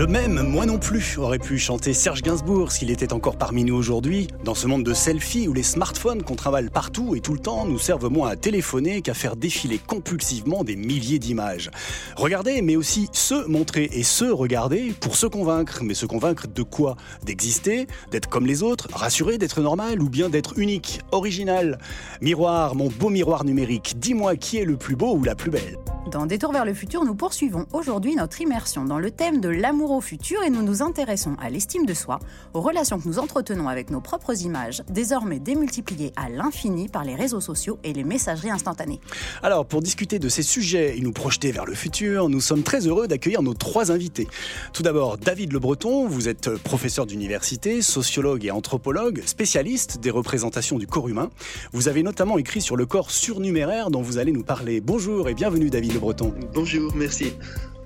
Je m'aime, moi non plus, aurait pu chanter Serge Gainsbourg s'il était encore parmi nous aujourd'hui. Dans ce monde de selfies où les smartphones qu'on travaille partout et tout le temps nous servent moins à téléphoner qu'à faire défiler compulsivement des milliers d'images. Regarder, mais aussi se montrer et se regarder pour se convaincre. Mais se convaincre de quoi? D'exister, d'être comme les autres, rassurer d'être normal ou bien d'être unique, original? Miroir, mon beau miroir numérique, dis-moi qui est le plus beau ou la plus belle? Dans Détour vers le futur, nous poursuivons aujourd'hui notre immersion dans le thème de l'amour au futur et nous nous intéressons à l'estime de soi, aux relations que nous entretenons avec nos propres images, désormais démultipliées à l'infini par les réseaux sociaux et les messageries instantanées. Alors, pour discuter de ces sujets et nous projeter vers le futur, nous sommes très heureux d'accueillir nos trois invités. Tout d'abord, David Le Breton, vous êtes professeur d'université, sociologue et anthropologue, spécialiste des représentations du corps humain. Vous avez notamment écrit sur le corps surnuméraire dont vous allez nous parler. Bonjour et bienvenue David Breton. Bonjour, merci.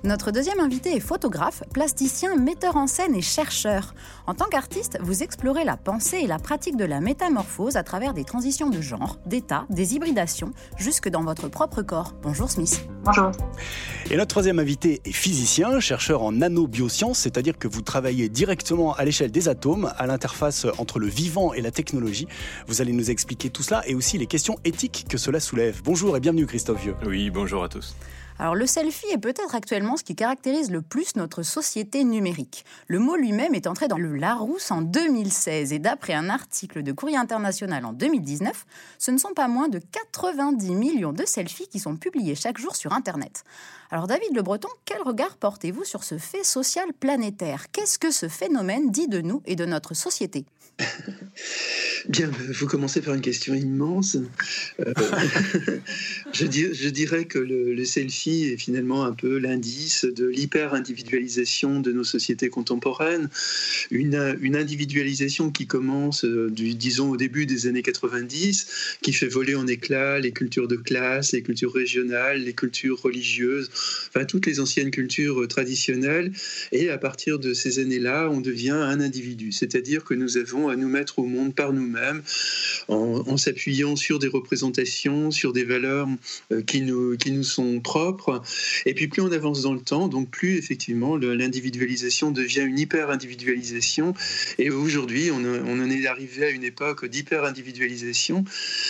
Notre deuxième invité est photographe, plasticien, metteur en scène et chercheur. En tant qu'artiste, vous explorez la pensée et la pratique de la métamorphose à travers des transitions de genre, d'état, des hybridations, jusque dans votre propre corps. Bonjour Smith. Bonjour. Et notre troisième invité est physicien, chercheur en nanobiosciences, c'est-à-dire que vous travaillez directement à l'échelle des atomes, à l'interface entre le vivant et la technologie. Vous allez nous expliquer tout cela et aussi les questions éthiques que cela soulève. Bonjour et bienvenue Christophe Vieux. Oui, bonjour à tous. Alors le selfie est peut-être actuellement ce qui caractérise le plus notre société numérique. Le mot lui-même est entré dans le Larousse en 2016 et d'après un article de Courrier International en 2019, ce ne sont pas moins de 90 millions de selfies qui sont publiés chaque jour sur Internet. Alors David Le Breton, quel regard portez-vous sur ce fait social planétaire? Qu'est-ce que ce phénomène dit de nous et de notre société? Bien, vous commencez par une question immense. Euh, je, je, dirais que le, selfie est finalement un peu l'indice de l'hyper-individualisation de nos sociétés contemporaines. Une, individualisation qui commence, euh, disons, au début des années 90, qui fait voler en éclats les cultures de classe, les cultures régionales, les cultures religieuses, enfin toutes les anciennes cultures traditionnelles. Et à partir de ces années-là, on devient un individu. C'est-à-dire que nous avons à nous mettre au monde par nous-mêmes, en, s'appuyant sur des représentations, sur des valeurs euh, qui nous, qui nous sont propres. Et puis plus on avance dans le temps, donc plus effectivement l'individualisation devient une hyper-individualisation. Et aujourd'hui, on, en est arrivé à une époque d'hyper-individualisation,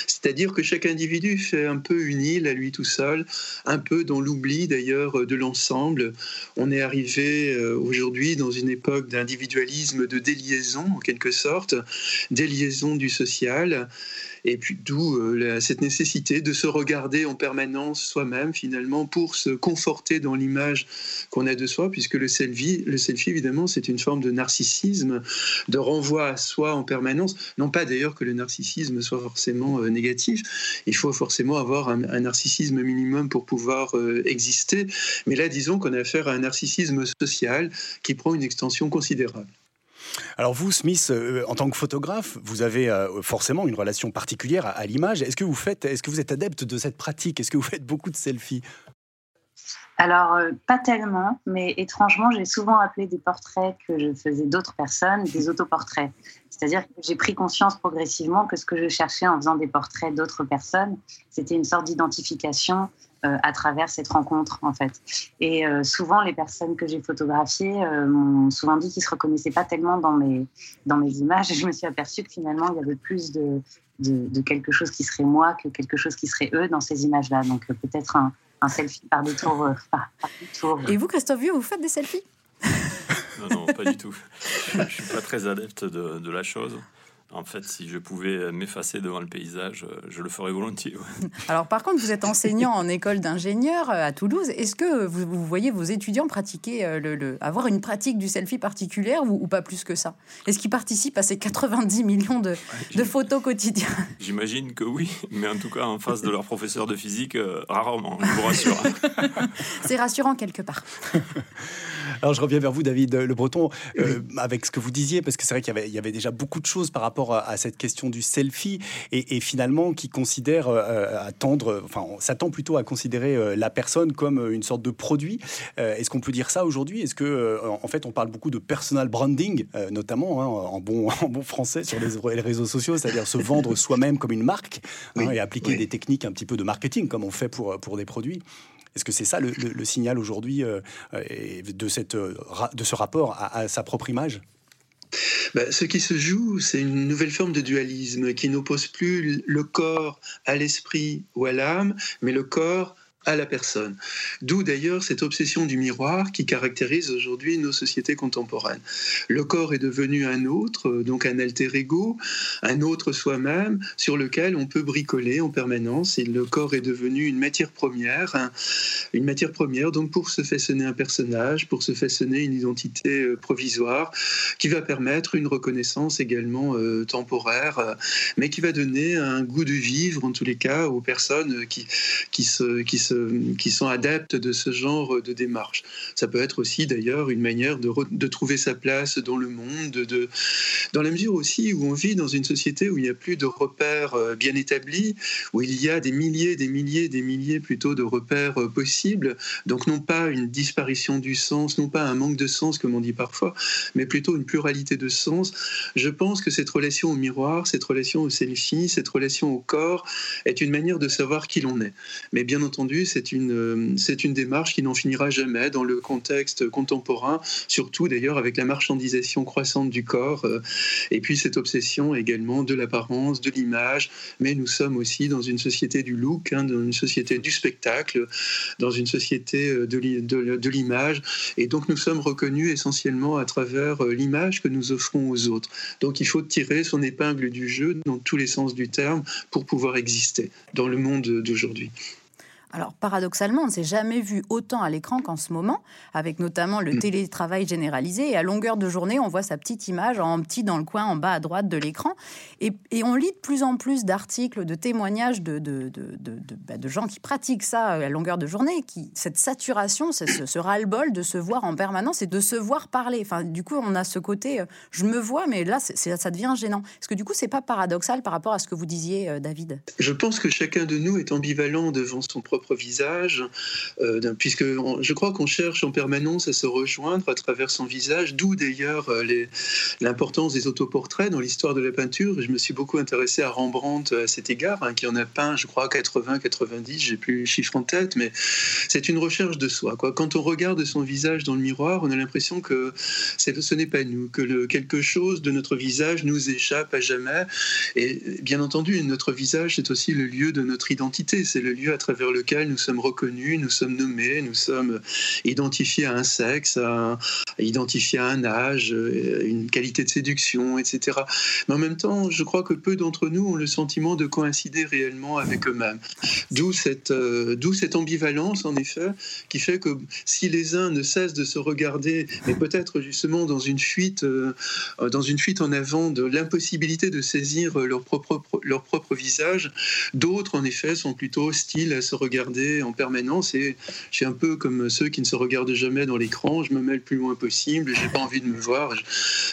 c'est-à-dire que chaque individu fait un peu une île à lui tout seul, un peu dans l'oubli d'ailleurs de l'ensemble. On est arrivé euh, aujourd'hui dans une époque d'individualisme, de déliaison en quelque sorte, des liaisons du social, et puis d'où euh, cette nécessité de se regarder en permanence soi-même finalement pour se conforter dans l'image qu'on a de soi, puisque le selfie, le selfie évidemment, c'est une forme de narcissisme, de renvoi à soi en permanence. Non pas d'ailleurs que le narcissisme soit forcément euh, négatif, il faut forcément avoir un, narcissisme minimum pour pouvoir euh, exister, mais là disons qu'on a affaire à un narcissisme social qui prend une extension considérable. Alors vous, Smith, euh, en tant que photographe, vous avez euh, forcément une relation particulière à, l'image. Est-ce que vous faites, est-ce que vous êtes adepte de cette pratique? Est-ce que vous faites beaucoup de selfies? Alors, euh, pas tellement, mais étrangement, j'ai souvent appelé des portraits que je faisais d'autres personnes des autoportraits. C'est-à-dire que j'ai pris conscience progressivement que ce que je cherchais en faisant des portraits d'autres personnes, c'était une sorte d'identification à travers cette rencontre, en fait. Et euh, souvent, les personnes que j'ai photographiées m'ont souvent dit qu'ils ne se reconnaissaient pas tellement dans mes, dans mes images. Et je me suis aperçue que finalement, il y avait plus de, de, quelque chose qui serait moi que quelque chose qui serait eux dans ces images-là. Donc peut-être un, un selfie par détour. Euh, Et vous, Christophe Vieux, vous faites des selfies? Non, non, pas du tout. Je ne suis pas très adepte de, de la chose. En fait, si je pouvais m'effacer devant le paysage, euh, je le ferais volontiers. Alors, par contre, vous êtes enseignant en école d'ingénieur euh, à Toulouse. Est-ce que vous, voyez vos étudiants pratiquer, euh, le, avoir une pratique du selfie particulière ou, pas plus que ça? Est-ce qu'ils participent à ces 90 millions de, photos quotidiennes? J'imagine que oui, mais en tout cas, en face de leur professeur de physique, rarement, je vous rassure. C'est rassurant quelque part. Alors, je reviens vers vous, David Le Breton, avec ce que vous disiez, parce que c'est vrai qu'il y, y avait déjà beaucoup de choses par rapport à cette question du selfie et, finalement qui considère euh, attendre, enfin, on s'attend plutôt à considérer euh, la personne comme une sorte de produit. Euh, est-ce qu'on peut dire ça aujourd'hui? Est-ce que, en fait, on parle beaucoup de personal branding, notamment hein, en, bon, en bon français sur les, réseaux sociaux, c'est-à-dire se vendre soi-même comme une marque hein, et appliquer des techniques un petit peu de marketing comme on fait pour, pour des produits? Est-ce que c'est ça le, signal aujourd'hui de, cette, de ce rapport à sa propre image? Bah, ce qui se joue, c'est une nouvelle forme de dualisme qui n'oppose plus le corps à l'esprit ou à l'âme, mais le corps à la personne. D'où d'ailleurs cette obsession du miroir qui caractérise aujourd'hui nos sociétés contemporaines. Le corps est devenu un autre, donc un alter ego, un autre soi-même sur lequel on peut bricoler en permanence. Et le corps est devenu une matière première, une matière première donc pour se façonner un personnage, pour se façonner une identité euh, provisoire qui va permettre une reconnaissance également euh, temporaire, euh, mais qui va donner un goût de vivre en tous les cas aux personnes qui, qui se qui sont adeptes de ce genre de démarche. Ça peut être aussi d'ailleurs une manière de, de, trouver sa place dans le monde, de, dans la mesure aussi où on vit dans une société où il n'y a plus de repères euh, bien établis, où il y a des milliers, des milliers, des milliers plutôt de repères euh, possibles. Donc non pas une disparition du sens, non pas un manque de sens comme on dit parfois, mais plutôt une pluralité de sens. Je pense que cette relation au miroir, cette relation au selfie, cette relation au corps est une manière de savoir qui l'on est. Mais bien entendu, c'est une, euh, c'est une démarche qui n'en finira jamais dans le contexte contemporain, surtout d'ailleurs avec la marchandisation croissante du corps, euh, et puis cette obsession également de l'apparence, de l'image, mais nous sommes aussi dans une société du look, hein, dans une société du spectacle, dans une société euh, de l'image, et donc nous sommes reconnus essentiellement à travers l'image que nous offrons aux autres. Donc il faut tirer son épingle du jeu dans tous les sens du terme pour pouvoir exister dans le monde d'aujourd'hui. Alors paradoxalement, on ne s'est jamais vu autant à l'écran qu'en ce moment, avec notamment le mm. télétravail généralisé. Et à longueur de journée, on voit sa petite image en petit dans le coin en bas à droite de l'écran. Et, on lit de plus en plus d'articles, de témoignages de, de, bah, gens qui pratiquent ça à longueur de journée, qui, cette saturation, ce, ce ras-le-bol de se voir en permanence et de se voir parler. Enfin, du coup, on a ce côté, euh, je me vois, mais là, ça devient gênant. Est-ce que du coup, c'est pas paradoxal par rapport à ce que vous disiez, euh, David Je pense que chacun de nous est ambivalent devant son propre visage, euh, puisque je crois qu'on cherche en permanence à se rejoindre à travers son visage, d'où d'ailleurs euh, l'importance des autoportraits dans l'histoire de la peinture. Je me suis beaucoup intéressé à Rembrandt à cet égard, hein, qui en a peint, je crois, 80, 90, j'ai plus le chiffre en tête, mais c'est une recherche de soi. Quoi. Quand on regarde son visage dans le miroir, on a l'impression que ce n'est pas nous, que quelque chose de notre visage nous échappe à jamais. Et bien entendu, notre visage, c'est aussi le lieu de notre identité, c'est le lieu à travers lequel nous sommes reconnus, nous sommes nommés, nous sommes identifiés à un sexe, à, identifiés à un âge, euh, une qualité de séduction, etc. Mais en même temps, je crois que peu d'entre nous ont le sentiment de coïncider réellement avec eux-mêmes. D'où cette, euh, d'où cette ambivalence, en effet, qui fait que si les uns ne cessent de se regarder, mais peut-être justement dans une fuite, euh, dans une fuite en avant de l'impossibilité de saisir leur propre, leur propre visage, d'autres, en effet, sont plutôt hostiles à se regarder en permanence et je suis un peu comme ceux qui ne se regardent jamais dans l'écran. Je me mets le plus loin possible, j'ai pas envie de me voir.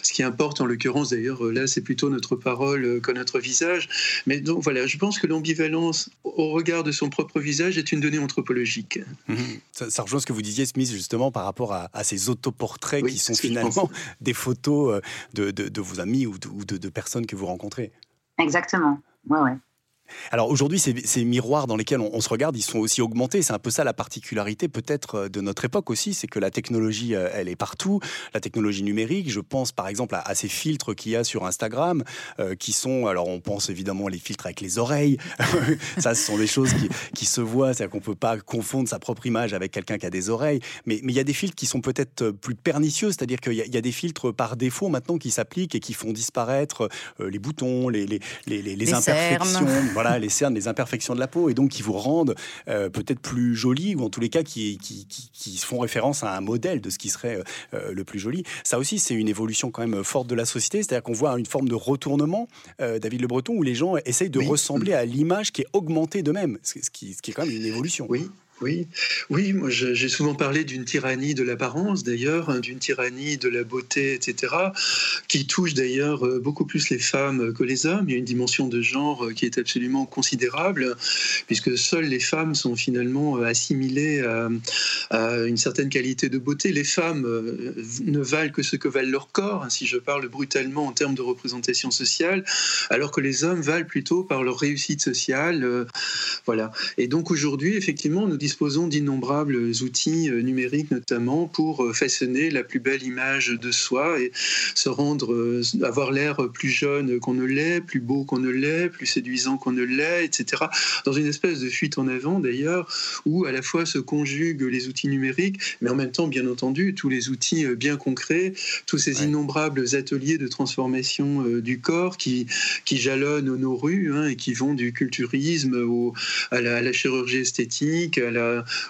Ce qui importe en l'occurrence d'ailleurs là, c'est plutôt notre parole que notre visage. Mais donc voilà, je pense que l'ambivalence au regard de son propre visage est une donnée anthropologique. Mhm. Ça, rejoint ce que vous disiez, Smith, justement par rapport à, ces autoportraits qui sont finalement des photos euh, de, vos amis ou de, de personnes que vous rencontrez. Exactement. Ouais, ouais. Alors aujourd'hui, ces, miroirs dans lesquels on, se regarde, ils sont aussi augmentés. C'est un peu ça la particularité peut-être euh, de notre époque aussi, c'est que la technologie, euh, elle est partout. La technologie numérique, je pense par exemple à, ces filtres qu'il y a sur Instagram, euh, qui sont, alors on pense évidemment les filtres avec les oreilles. ça, ce sont des choses qui, se voient, c'est-à-dire qu'on peut pas confondre sa propre image avec quelqu'un qui a des oreilles. Mais, il y a des filtres qui sont peut-être plus pernicieux, c'est-à-dire qu'il y, a des filtres par défaut maintenant qui s'appliquent et qui font disparaître les boutons, les, les, les, imperfections voilà, les cernes, les imperfections de la peau, et donc qui vous rendent euh, peut-être plus joli, ou en tous les cas qui, qui, qui, font référence à un modèle de ce qui serait euh, euh, le plus joli. Ça aussi, c'est une évolution quand même forte de la société, c'est-à-dire qu'on voit une forme de retournement, David Le Breton, où les gens essayent de ressembler à l'image qui est augmentée d'eux-mêmes, ce qui, ce qui est quand même une évolution. Oui, oui, oui, moi j'ai souvent parlé d'une tyrannie de l'apparence d'ailleurs, hein, d'une tyrannie de la beauté, etc., qui touche d'ailleurs euh, beaucoup plus les femmes que les hommes. Il y a une dimension de genre euh, qui est absolument considérable, puisque seules les femmes sont finalement euh, assimilées à, une certaine qualité de beauté. Les femmes ne valent que ce que valent leur corps, hein, si je parle brutalement en termes de représentation sociale, alors que les hommes valent plutôt par leur réussite sociale. Voilà. Et donc aujourd'hui, effectivement, nous disons disposons d'innombrables outils numériques, notamment pour façonner la plus belle image de soi et se rendre, avoir l'air plus jeune qu'on ne l'est, plus beau qu'on ne l'est, plus séduisant qu'on ne l'est, etc. Dans une espèce de fuite en avant, d'ailleurs, où à la fois se conjuguent les outils numériques, mais en même temps, bien entendu, tous les outils bien concrets, tous ces innombrables ateliers de transformation du corps qui, qui jalonnent nos rues hein, et qui vont du culturisme au, à, la, chirurgie esthétique, à la,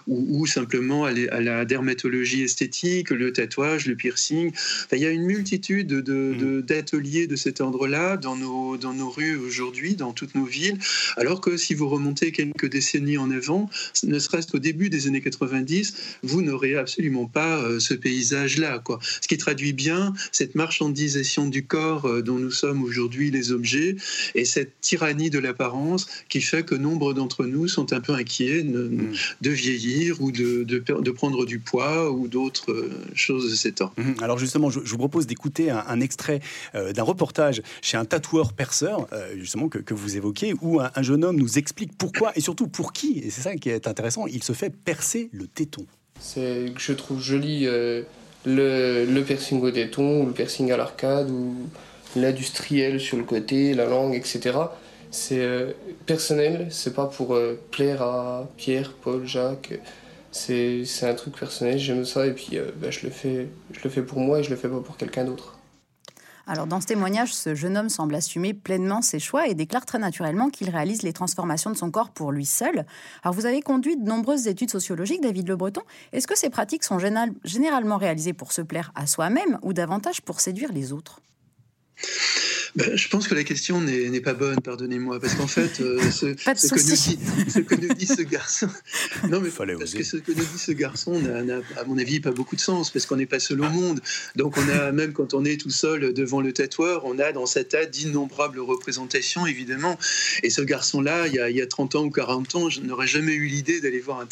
ou, simplement à, la dermatologie esthétique, le tatouage, le piercing. il y a une multitude mm. d'ateliers de, de, cet ordre-là dans nos, dans nos rues aujourd'hui, dans toutes nos villes, alors que si vous remontez quelques décennies en avant, ne serait-ce qu'au début des années 90, vous n'aurez absolument pas euh, ce paysage-là. Quoi. Ce qui traduit bien cette marchandisation du corps euh, dont nous sommes aujourd'hui les objets et cette tyrannie de l'apparence qui fait que nombre d'entre nous sont un peu inquiets mm. De, vieillir ou de, de, prendre du poids ou d'autres euh, choses de cet ordre. Mm. Alors justement, je, vous propose d'écouter un, extrait d'un reportage chez un tatoueur perceur, justement, que, que, vous évoquez, où un, un jeune homme nous explique pourquoi et surtout pour qui, et c'est ça qui est intéressant, il se fait percer le téton. C'est que je trouve joli euh, le, le, piercing au téton, ou le piercing à l'arcade, ou l'industriel sur le côté, la langue, etc. C'est euh, personnel, c'est pas pour euh, plaire à Pierre, Paul, Jacques. C'est un truc personnel, j'aime ça et puis bah, je, le fais, je le fais pour moi et je le fais pas pour quelqu'un d'autre. Alors dans ce témoignage, ce jeune homme semble assumer pleinement ses choix et déclare très naturellement qu'il réalise les transformations de son corps pour lui seul. Alors vous avez conduit de nombreuses études sociologiques, David Le Breton. Est-ce que ces pratiques sont généralement réalisées pour se plaire à soi-même ou davantage pour séduire les autres? Ben, je pense que la question n'est pas bonne, pardonnez-moi, parce qu'en fait, euh, ce, que nous dit, ce, que nous dit, ce garçon, non mais Fallait parce que ce que nous dit ce garçon n'a, à mon avis, pas beaucoup de sens, parce qu'on n'est pas seul au monde. Donc on a même quand on est tout seul devant le tatoueur, on a dans sa tête d'innombrables représentations, évidemment. Et ce garçon-là, il, il, y a 30 ans ou 40 ans, je n'aurais jamais eu l'idée d'aller voir un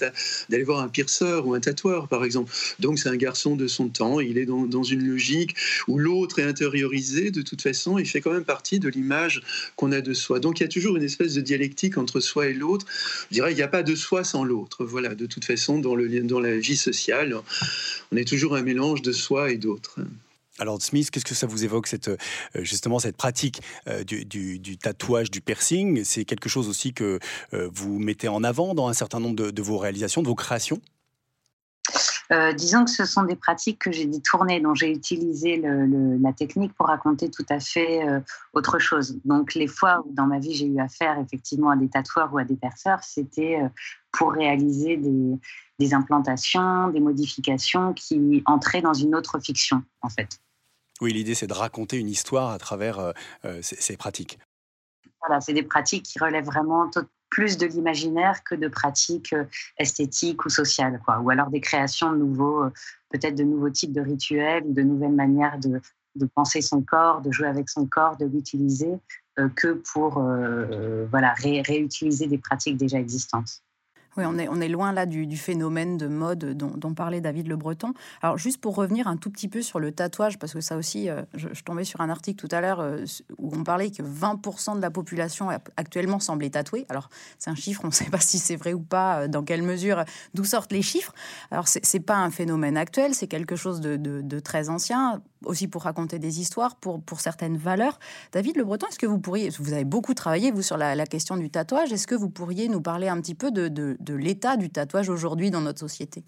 d'aller voir un pierceur ou un tatoueur, par exemple. Donc c'est un garçon de son temps. Il est dans, dans une logique où l'autre est intériorisé de toute façon. Il fait même partie de l'image qu'on a de soi. Donc il y a toujours une espèce de dialectique entre soi et l'autre. Je dirais, il n'y a pas de soi sans l'autre. Voilà, de toute façon, dans, le, dans la vie sociale, on est toujours un mélange de soi et d'autre. Alors Smith, qu'est-ce que ça vous évoque cette euh, justement cette pratique euh, du, tatouage, du piercing? C'est quelque chose aussi que euh, vous mettez en avant dans un certain nombre de vos réalisations, de vos créations? Euh, disons que ce sont des pratiques que j'ai détournées, dont j'ai utilisé la technique pour raconter tout à fait euh, autre chose. Donc les fois où dans ma vie j'ai eu affaire effectivement à des tatoueurs ou à des perceurs, c'était euh, pour réaliser des, implantations, des modifications qui entraient dans une autre fiction en fait. Oui, l'idée c'est de raconter une histoire à travers ces, ces, pratiques. Voilà, c'est des pratiques qui relèvent vraiment plus de l'imaginaire que de pratiques euh, esthétiques ou sociales, quoi. ou alors des créations de nouveaux, euh, peut-être de nouveaux types de rituels, de nouvelles manières de, de penser son corps, de jouer avec son corps, de l'utiliser, euh, que pour voilà, réutiliser des pratiques déjà existantes. Oui, on est, on est loin là du, phénomène de mode dont, parlait David Le Breton. Alors, juste pour revenir un tout petit peu sur le tatouage, parce que ça aussi, euh, je, tombais sur un article tout à l'heure euh, où on parlait que 20% de la population actuellement semblait tatouée. Alors, c'est un chiffre, on ne sait pas si c'est vrai ou pas, euh, dans quelle mesure, d'où sortent les chiffres. Alors, c'est n'est pas un phénomène actuel, c'est quelque chose de, très ancien, aussi pour raconter des histoires, pour, pour certaines valeurs. David Le Breton, est-ce que vous pourriez, vous avez beaucoup travaillé, vous, sur la, question du tatouage, est-ce que vous pourriez nous parler un petit peu de de l'état du tatouage aujourd'hui dans notre société?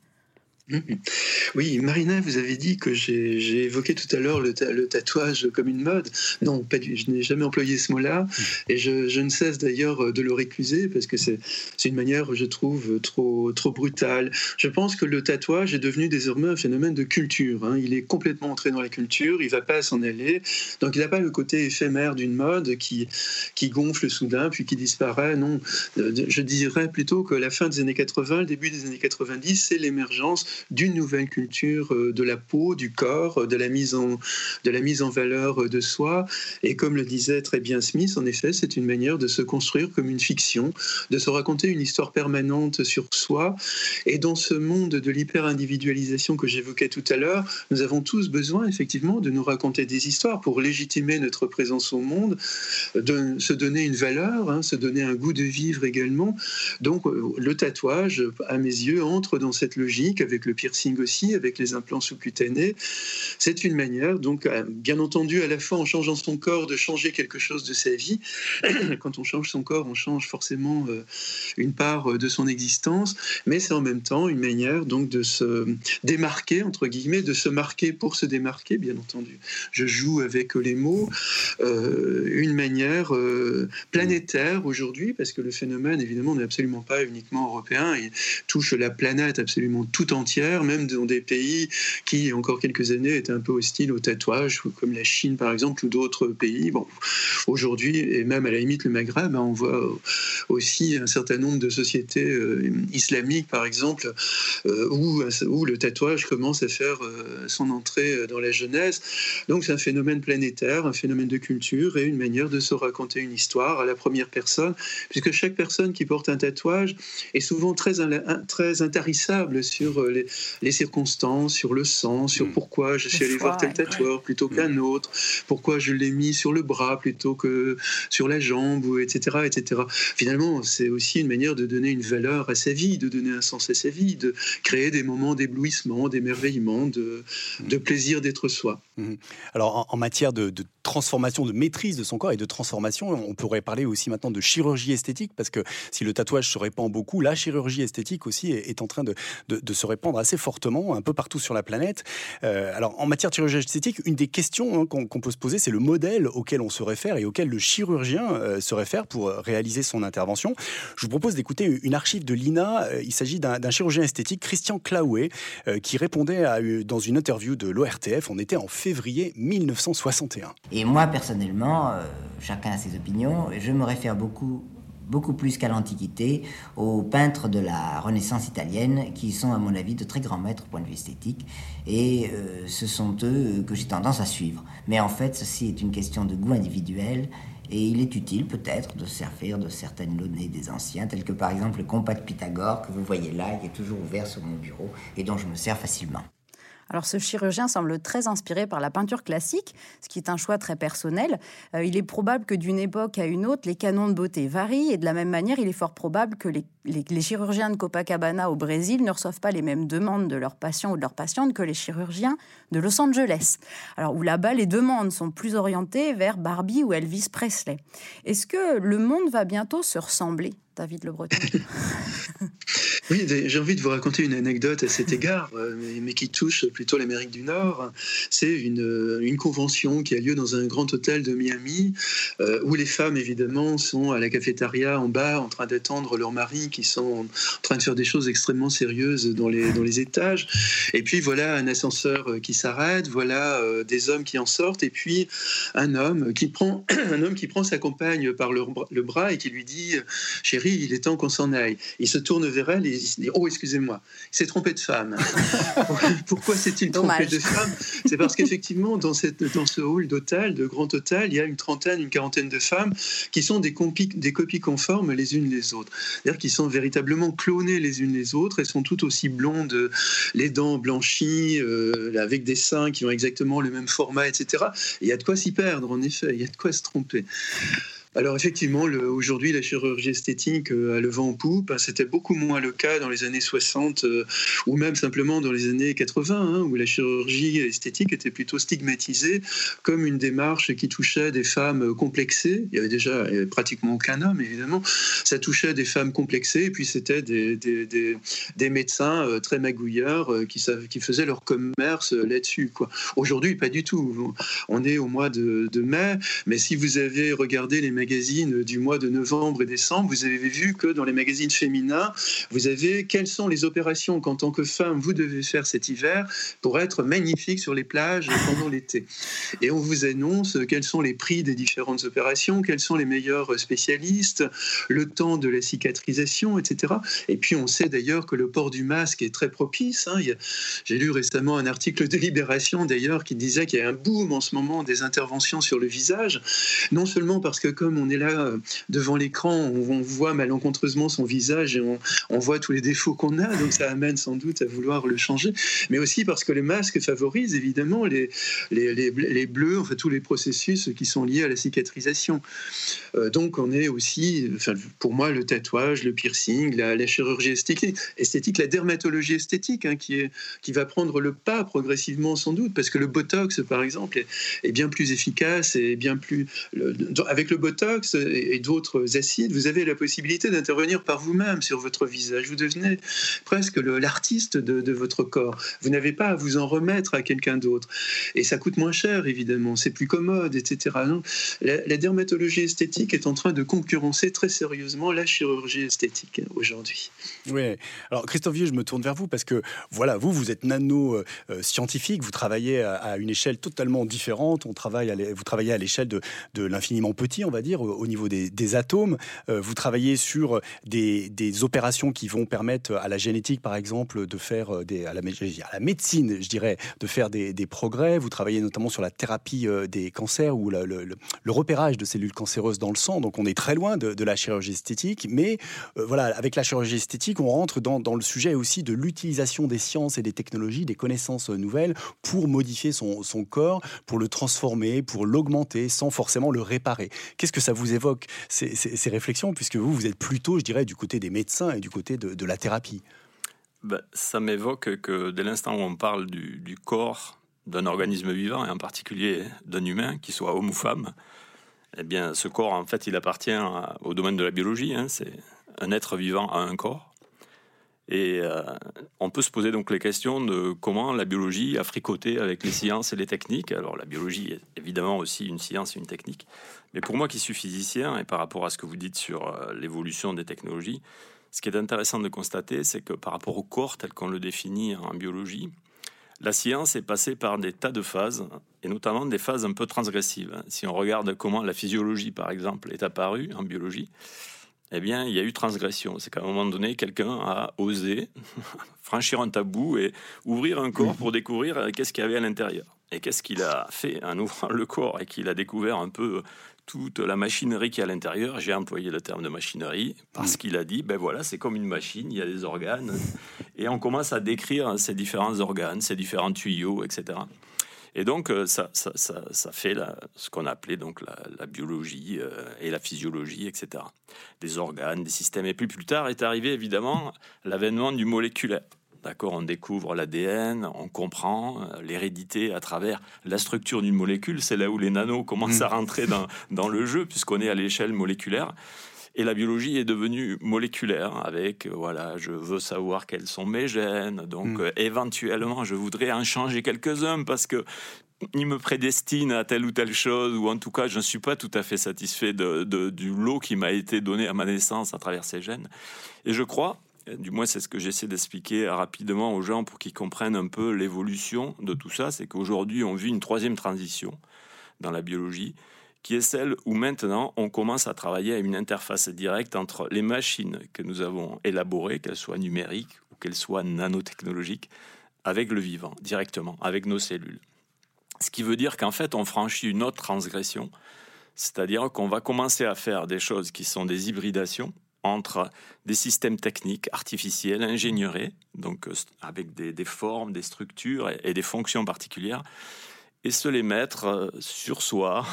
Oui, Marina, vous avez dit que j'ai évoqué tout à l'heure le, tatouage comme une mode. Non, pas du, je n'ai jamais employé ce mot-là. Et je, ne cesse d'ailleurs de le récuser parce que c'est une manière, je trouve, trop, trop brutale. Je pense que le tatouage est devenu désormais un phénomène de culture. Hein. Il est complètement entré dans la culture, il ne va pas s'en aller. Donc il n'a pas le côté éphémère d'une mode qui, qui gonfle soudain puis qui disparaît. Non, je dirais plutôt que la fin des années 80, le début des années 90, c'est l'émergence d'une nouvelle culture de la peau, du corps, de la mise en, de la mise en valeur de soi. Et comme le disait très bien Smith, en effet, c'est une manière de se construire comme une fiction, de se raconter une histoire permanente sur soi. Et dans ce monde de l'hyper-individualisation que j'évoquais tout à l'heure, nous avons tous besoin effectivement de nous raconter des histoires pour légitimer notre présence au monde, de se donner une valeur, hein, se donner un goût de vivre également. Donc le tatouage, à mes yeux, entre dans cette logique, avec le piercing aussi, avec les implants sous-cutanés. C'est une manière, donc, bien entendu, à la fois en changeant son corps, de changer quelque chose de sa vie. Quand on change son corps, on change forcément euh, une part de son existence, mais c'est en même temps une manière donc de se démarquer, entre guillemets, de se marquer pour se démarquer, bien entendu. Je joue avec les mots, euh, une manière euh, planétaire aujourd'hui, parce que le phénomène, évidemment, n'est absolument pas uniquement européen, il touche la planète absolument tout entière, même dans des pays qui, encore quelques années, étaient un peu hostiles au tatouage, comme la Chine, par exemple, ou d'autres pays. Bon, aujourd'hui, et même à la limite le Maghreb, hein, on voit aussi un certain nombre de sociétés euh, islamiques, par exemple, où, où, le tatouage commence à faire son entrée dans la jeunesse. Donc c'est un phénomène planétaire, un phénomène de culture et une manière de se raconter une histoire à la première personne, puisque chaque personne qui porte un tatouage est souvent très, très intarissable sur euh, les, circonstances, sur le sens, sur mm. pourquoi je suis allé voir tel tatoueur plutôt mm. qu'un autre, pourquoi je l'ai mis sur le bras plutôt que sur la jambe, etc. etc. Finalement, c'est aussi une manière de donner une valeur à sa vie, de donner un sens à sa vie, de créer des moments d'éblouissement, d'émerveillement, de, de plaisir d'être soi. Alors, en, matière de, transformation, de maîtrise de son corps et de transformation, on pourrait parler aussi maintenant de chirurgie esthétique, parce que si le tatouage se répand beaucoup, la chirurgie esthétique aussi est, en train de, se répandre assez fortement un peu partout sur la planète. Euh, alors, en matière de chirurgie esthétique, une des questions hein, qu'on peut se poser, c'est le modèle auquel on se réfère et auquel le chirurgien euh, se réfère pour euh, réaliser son intervention. Je vous propose d'écouter une archive de l'INA. Il s'agit d'un chirurgien esthétique, Christian Claouet, qui répondait dans une interview de l'ORTF. On était en février 1961. Et moi, personnellement, chacun a ses opinions, je me réfère beaucoup beaucoup plus qu'à l'Antiquité, aux peintres de la Renaissance italienne, qui sont à mon avis de très grands maîtres au point de vue esthétique, et euh, ce sont eux que j'ai tendance à suivre. Mais en fait, ceci est une question de goût individuel, et il est utile peut-être de servir de certaines données des anciens, telles que par exemple le compact Pythagore que vous voyez là, qui est toujours ouvert sur mon bureau, et dont je me sers facilement. Alors ce chirurgien semble très inspiré par la peinture classique, ce qui est un choix très personnel. Euh, il est probable que d'une époque à une autre, les canons de beauté varient et de la même manière, il est fort probable que les, chirurgiens de Copacabana au Brésil ne reçoivent pas les mêmes demandes de leurs patients ou de leurs patientes que les chirurgiens de Los Angeles. Alors où là-bas, les demandes sont plus orientées vers Barbie ou Elvis Presley. Est-ce que le monde va bientôt se ressembler? David Le Breton. oui, j'ai envie de vous raconter une anecdote à cet égard, euh, mais, qui touche plutôt l'Amérique du Nord. C'est une, une, convention qui a lieu dans un grand hôtel de Miami, euh, où les femmes, évidemment, sont à la cafétéria en bas, en train d'attendre leurs maris qui sont en train de faire des choses extrêmement sérieuses dans les, dans les étages. Et puis voilà un ascenseur euh, qui s'arrête, voilà des hommes qui en sortent, et puis un homme qui prend, un homme qui prend sa compagne par le, le bras et qui lui dit, chérie, il est temps qu'on s'en aille. Il se tourne vers elle et il se dit Oh, excusez-moi, il s'est trompé de femme. Pourquoi s'est-il trompé de femme? C'est parce qu'effectivement, dans, dans ce hall d'hôtel, de grand hôtel, il y a une trentaine, une quarantaine de femmes qui sont des, des copies conformes les unes les autres. C'est-à-dire qui sont véritablement clonées les unes les autres et sont toutes aussi blondes, les dents blanchies, euh, avec des seins qui ont exactement le même format, etc. il y a de quoi s'y perdre, en effet, il y a de quoi se tromper. Alors effectivement, aujourd'hui, la chirurgie esthétique euh, a le vent en poupe. C'était beaucoup moins le cas dans les années 60 euh, ou même simplement dans les années 80, hein, où la chirurgie esthétique était plutôt stigmatisée comme une démarche qui touchait des femmes complexées. Il y avait déjà pratiquement aucun homme, évidemment. Ça touchait des femmes complexées et puis c'était des, des, médecins euh, très magouillards qui, qui faisaient leur commerce là-dessus. Aujourd'hui, pas du tout. On est au mois de, de mai, mais si vous avez regardé les magazines du mois de novembre et décembre, vous avez vu que dans les magazines féminins, vous avez quelles sont les opérations qu'en tant que femme, vous devez faire cet hiver pour être magnifique sur les plages pendant l'été. Et on vous annonce quels sont les prix des différentes opérations, quels sont les meilleurs spécialistes, le temps de la cicatrisation, etc. Et puis on sait d'ailleurs que le port du masque est très propice. Hein. J'ai lu récemment un article de Libération d'ailleurs qui disait qu'il y a un boom en ce moment des interventions sur le visage, non seulement parce que comme on est là euh, devant l'écran, on, voit malencontreusement son visage et on, voit tous les défauts qu'on a, donc ça amène sans doute à vouloir le changer, mais aussi parce que le masque favorise évidemment les, les, les, bleus, enfin tous les processus qui sont liés à la cicatrisation. Euh, donc on est aussi, enfin, pour moi, le tatouage, le piercing, la, chirurgie esthétique, esthétique, la dermatologie esthétique, hein, qui, est, qui va prendre le pas progressivement sans doute, parce que le Botox, par exemple, est bien plus efficace et bien plus... avec le Botox et, d'autres acides, vous avez la possibilité d'intervenir par vous-même sur votre visage. Vous devenez presque l'artiste de, votre corps. Vous n'avez pas à vous en remettre à quelqu'un d'autre. Et ça coûte moins cher, évidemment, c'est plus commode, etc. la, dermatologie esthétique est en train de concurrencer très sérieusement la chirurgie esthétique aujourd'hui. Oui, alors Christophe Vieux, je me tourne vers vous parce que, voilà, vous, vous êtes nano-scientifique, euh, vous travaillez à, une échelle totalement différente, on travaille vous travaillez à l'échelle de, l'infiniment petit, on va dire, au, niveau des, atomes, euh, vous travaillez sur des, des, opérations qui vont permettre à la génétique, par exemple, de faire euh, des, à la, médecine, je dirais, de faire des, progrès. Vous travaillez notamment sur la thérapie euh, des cancers ou le, repérage de cellules cancéreuses dans le sang. Donc on est très loin de, la chirurgie esthétique. Mais euh, voilà, avec la chirurgie esthétique, on rentre dans, le sujet aussi de l'utilisation des sciences et des technologies, des connaissances nouvelles pour modifier son, corps, pour le transformer, pour l'augmenter sans forcément le réparer. Qu'est-ce que ça vous évoque, ces, réflexions, puisque vous, vous êtes plutôt, je dirais, du côté des médecins et du côté de la thérapie ben, ça m'évoque que dès l'instant où on parle du, corps d'un organisme vivant, et en particulier d'un humain, qu'il soit homme ou femme, eh bien, ce corps, en fait, il appartient au domaine de la biologie. Hein. c'est un être vivant a un corps. Et euh, on peut se poser donc les questions de comment la biologie a fricoté avec les sciences et les techniques. Alors la biologie est évidemment aussi une science et une technique. Mais pour moi qui suis physicien, et par rapport à ce que vous dites sur euh, l'évolution des technologies, ce qui est intéressant de constater, c'est que par rapport au corps tel qu'on le définit en biologie, la science est passée par des tas de phases, et notamment des phases un peu transgressives. Si on regarde comment la physiologie, par exemple, est apparue en biologie, eh bien, il y a eu transgression. C'est qu'à un moment donné, quelqu'un a osé franchir un tabou et ouvrir un corps pour découvrir qu'est-ce qu'il y avait à l'intérieur. Et qu'est-ce qu'il a fait en ouvrant le corps et qu'il a découvert un peu toute la machinerie qui est à l'intérieur. J'ai employé le terme de machinerie parce qu'il a dit, ben voilà, c'est comme une machine, il y a des organes. Et on commence à décrire ces différents organes, ces différents tuyaux, etc. Et donc, euh, ça, ça, ça, fait ce qu'on appelait donc la, biologie euh, et la physiologie, etc. Des organes, des systèmes. Et puis plus tard est arrivé évidemment l'avènement du moléculaire. D'accord, on découvre l'ADN, on comprend euh, l'hérédité à travers la structure d'une molécule. C'est là où les nanos commencent à mm. rentrer dans, dans le jeu, puisqu'on est à l'échelle moléculaire. Et la biologie est devenue moléculaire avec, euh, voilà, je veux savoir quels sont mes gènes. Donc, mm. euh, éventuellement, je voudrais en changer quelques-uns parce que il me prédestine à telle ou telle chose, ou en tout cas, je ne suis pas tout à fait satisfait de, du lot qui m'a été donné à ma naissance à travers ces gènes. Et je crois du moins c'est ce que j'essaie d'expliquer rapidement aux gens pour qu'ils comprennent un peu l'évolution de tout ça, c'est qu'aujourd'hui on vit une troisième transition dans la biologie, qui est celle où maintenant on commence à travailler à une interface directe entre les machines que nous avons élaborées, qu'elles soient numériques ou qu'elles soient nanotechnologiques, avec le vivant, directement, avec nos cellules. Ce qui veut dire qu'en fait on franchit une autre transgression, c'est-à-dire qu'on va commencer à faire des choses qui sont des hybridations, entre des systèmes techniques artificiels, ingénieurs, donc euh, avec des, formes, des structures et, des fonctions particulières, et se les mettre euh, sur soi,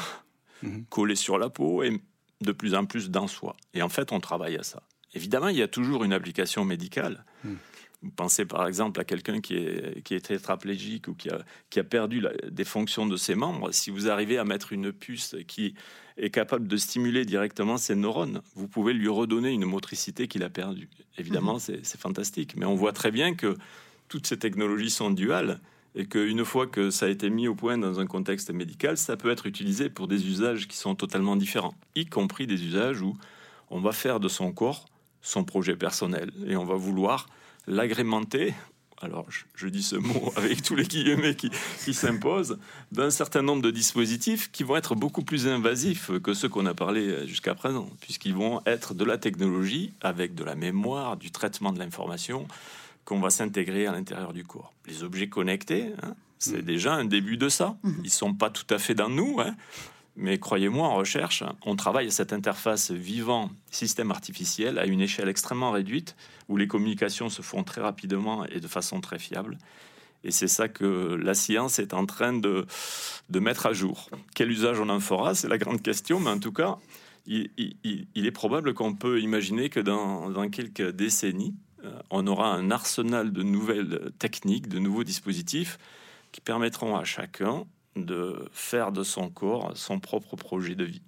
mhm. coller sur la peau et de plus en plus dans soi. Et en fait, on travaille à ça. Évidemment, il y a toujours une application médicale. Mhm. Vous pensez par exemple à quelqu'un qui est, qui est tétraplégique ou qui a, qui a perdu des fonctions de ses membres. Si vous arrivez à mettre une puce qui est capable de stimuler directement ses neurones, vous pouvez lui redonner une motricité qu'il a perdue. Évidemment, mhm. c'est fantastique. Mais on voit très bien que toutes ces technologies sont duales et qu'une fois que ça a été mis au point dans un contexte médical, ça peut être utilisé pour des usages qui sont totalement différents, y compris des usages où on va faire de son corps son projet personnel et on va vouloir l'agrémenter. Alors, je, dis ce mot avec tous les guillemets qui, s'imposent, d'un certain nombre de dispositifs qui vont être beaucoup plus invasifs que ceux qu'on a parlé jusqu'à présent, puisqu'ils vont être de la technologie avec de la mémoire, du traitement de l'information, qu'on va s'intégrer à l'intérieur du corps. Les objets connectés, hein, c'est mm. déjà un début de ça. Mm-hmm. Ils sont pas tout à fait dans nous, hein. mais croyez-moi, en recherche, on travaille à cette interface vivant-système artificiel à une échelle extrêmement réduite, où les communications se font très rapidement et de façon très fiable. Et c'est ça que la science est en train de, de mettre à jour. Quel usage on en fera, c'est la grande question, mais en tout cas, il, est probable qu'on peut imaginer que dans, dans quelques décennies, on aura un arsenal de nouvelles techniques, de nouveaux dispositifs qui permettront à chacun de faire de son corps son propre projet de vie.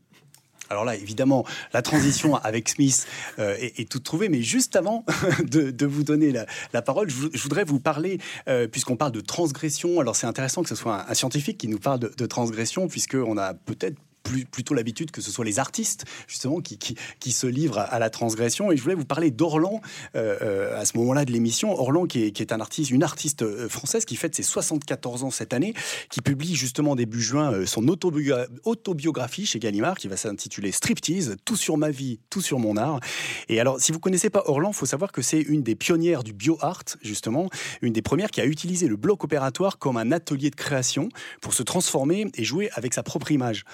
Alors là, évidemment, la transition avec Smith euh, est, toute trouvée, mais juste avant de, vous donner la, parole, je, voudrais vous parler, euh, puisqu'on parle de transgression, alors c'est intéressant que ce soit un, scientifique qui nous parle de, de transgression, puisqu'on a peut-être plutôt l'habitude que ce soit les artistes, justement, qui, qui, se livrent à, la transgression. Et je voulais vous parler d'Orlan euh, euh, à ce moment-là de l'émission. Orlan, qui est, qui est, un artiste, une artiste euh, française qui fête ses 74 ans cette année, qui publie justement début juin son autobiographie chez Gallimard, qui va s'intituler Striptease, tout sur ma vie, tout sur mon art. Et alors, si vous connaissez pas Orlan, faut savoir que c'est une des pionnières du bio-art, justement, une des premières qui a utilisé le bloc opératoire comme un atelier de création pour se transformer et jouer avec sa propre image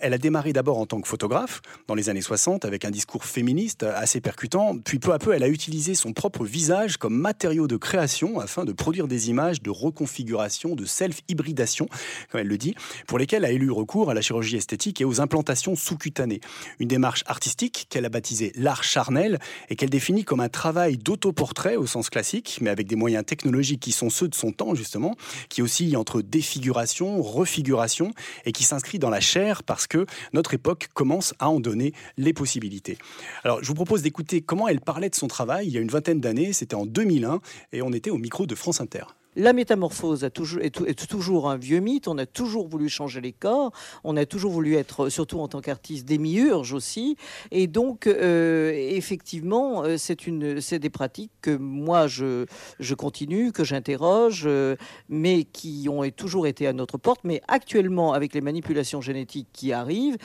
elle a démarré d'abord en tant que photographe dans les années 60 avec un discours féministe assez percutant, puis peu à peu elle a utilisé son propre visage comme matériau de création afin de produire des images de reconfiguration, de self-hybridation, comme elle le dit, pour lesquelles elle a eu recours à la chirurgie esthétique et aux implantations sous-cutanées. Une démarche artistique qu'elle a baptisée l'art charnel et qu'elle définit comme un travail d'autoportrait au sens classique, mais avec des moyens technologiques qui sont ceux de son temps justement, qui oscillent entre défiguration, refiguration et qui s'inscrit dans la chair parce que notre époque commence à en donner les possibilités. Alors, je vous propose d'écouter comment elle parlait de son travail il y a une vingtaine d'années, c'était en 2001, et on était au micro de France Inter. La métamorphose est, toujours, un vieux mythe. On a toujours voulu changer les corps. On a toujours voulu être, surtout en tant qu'artiste, démiurge aussi. Et donc, euh, effectivement, euh, c'est des pratiques que moi, je, continue, que j'interroge, euh, mais qui ont toujours été à notre porte. Mais actuellement, avec les manipulations génétiques qui arrivent,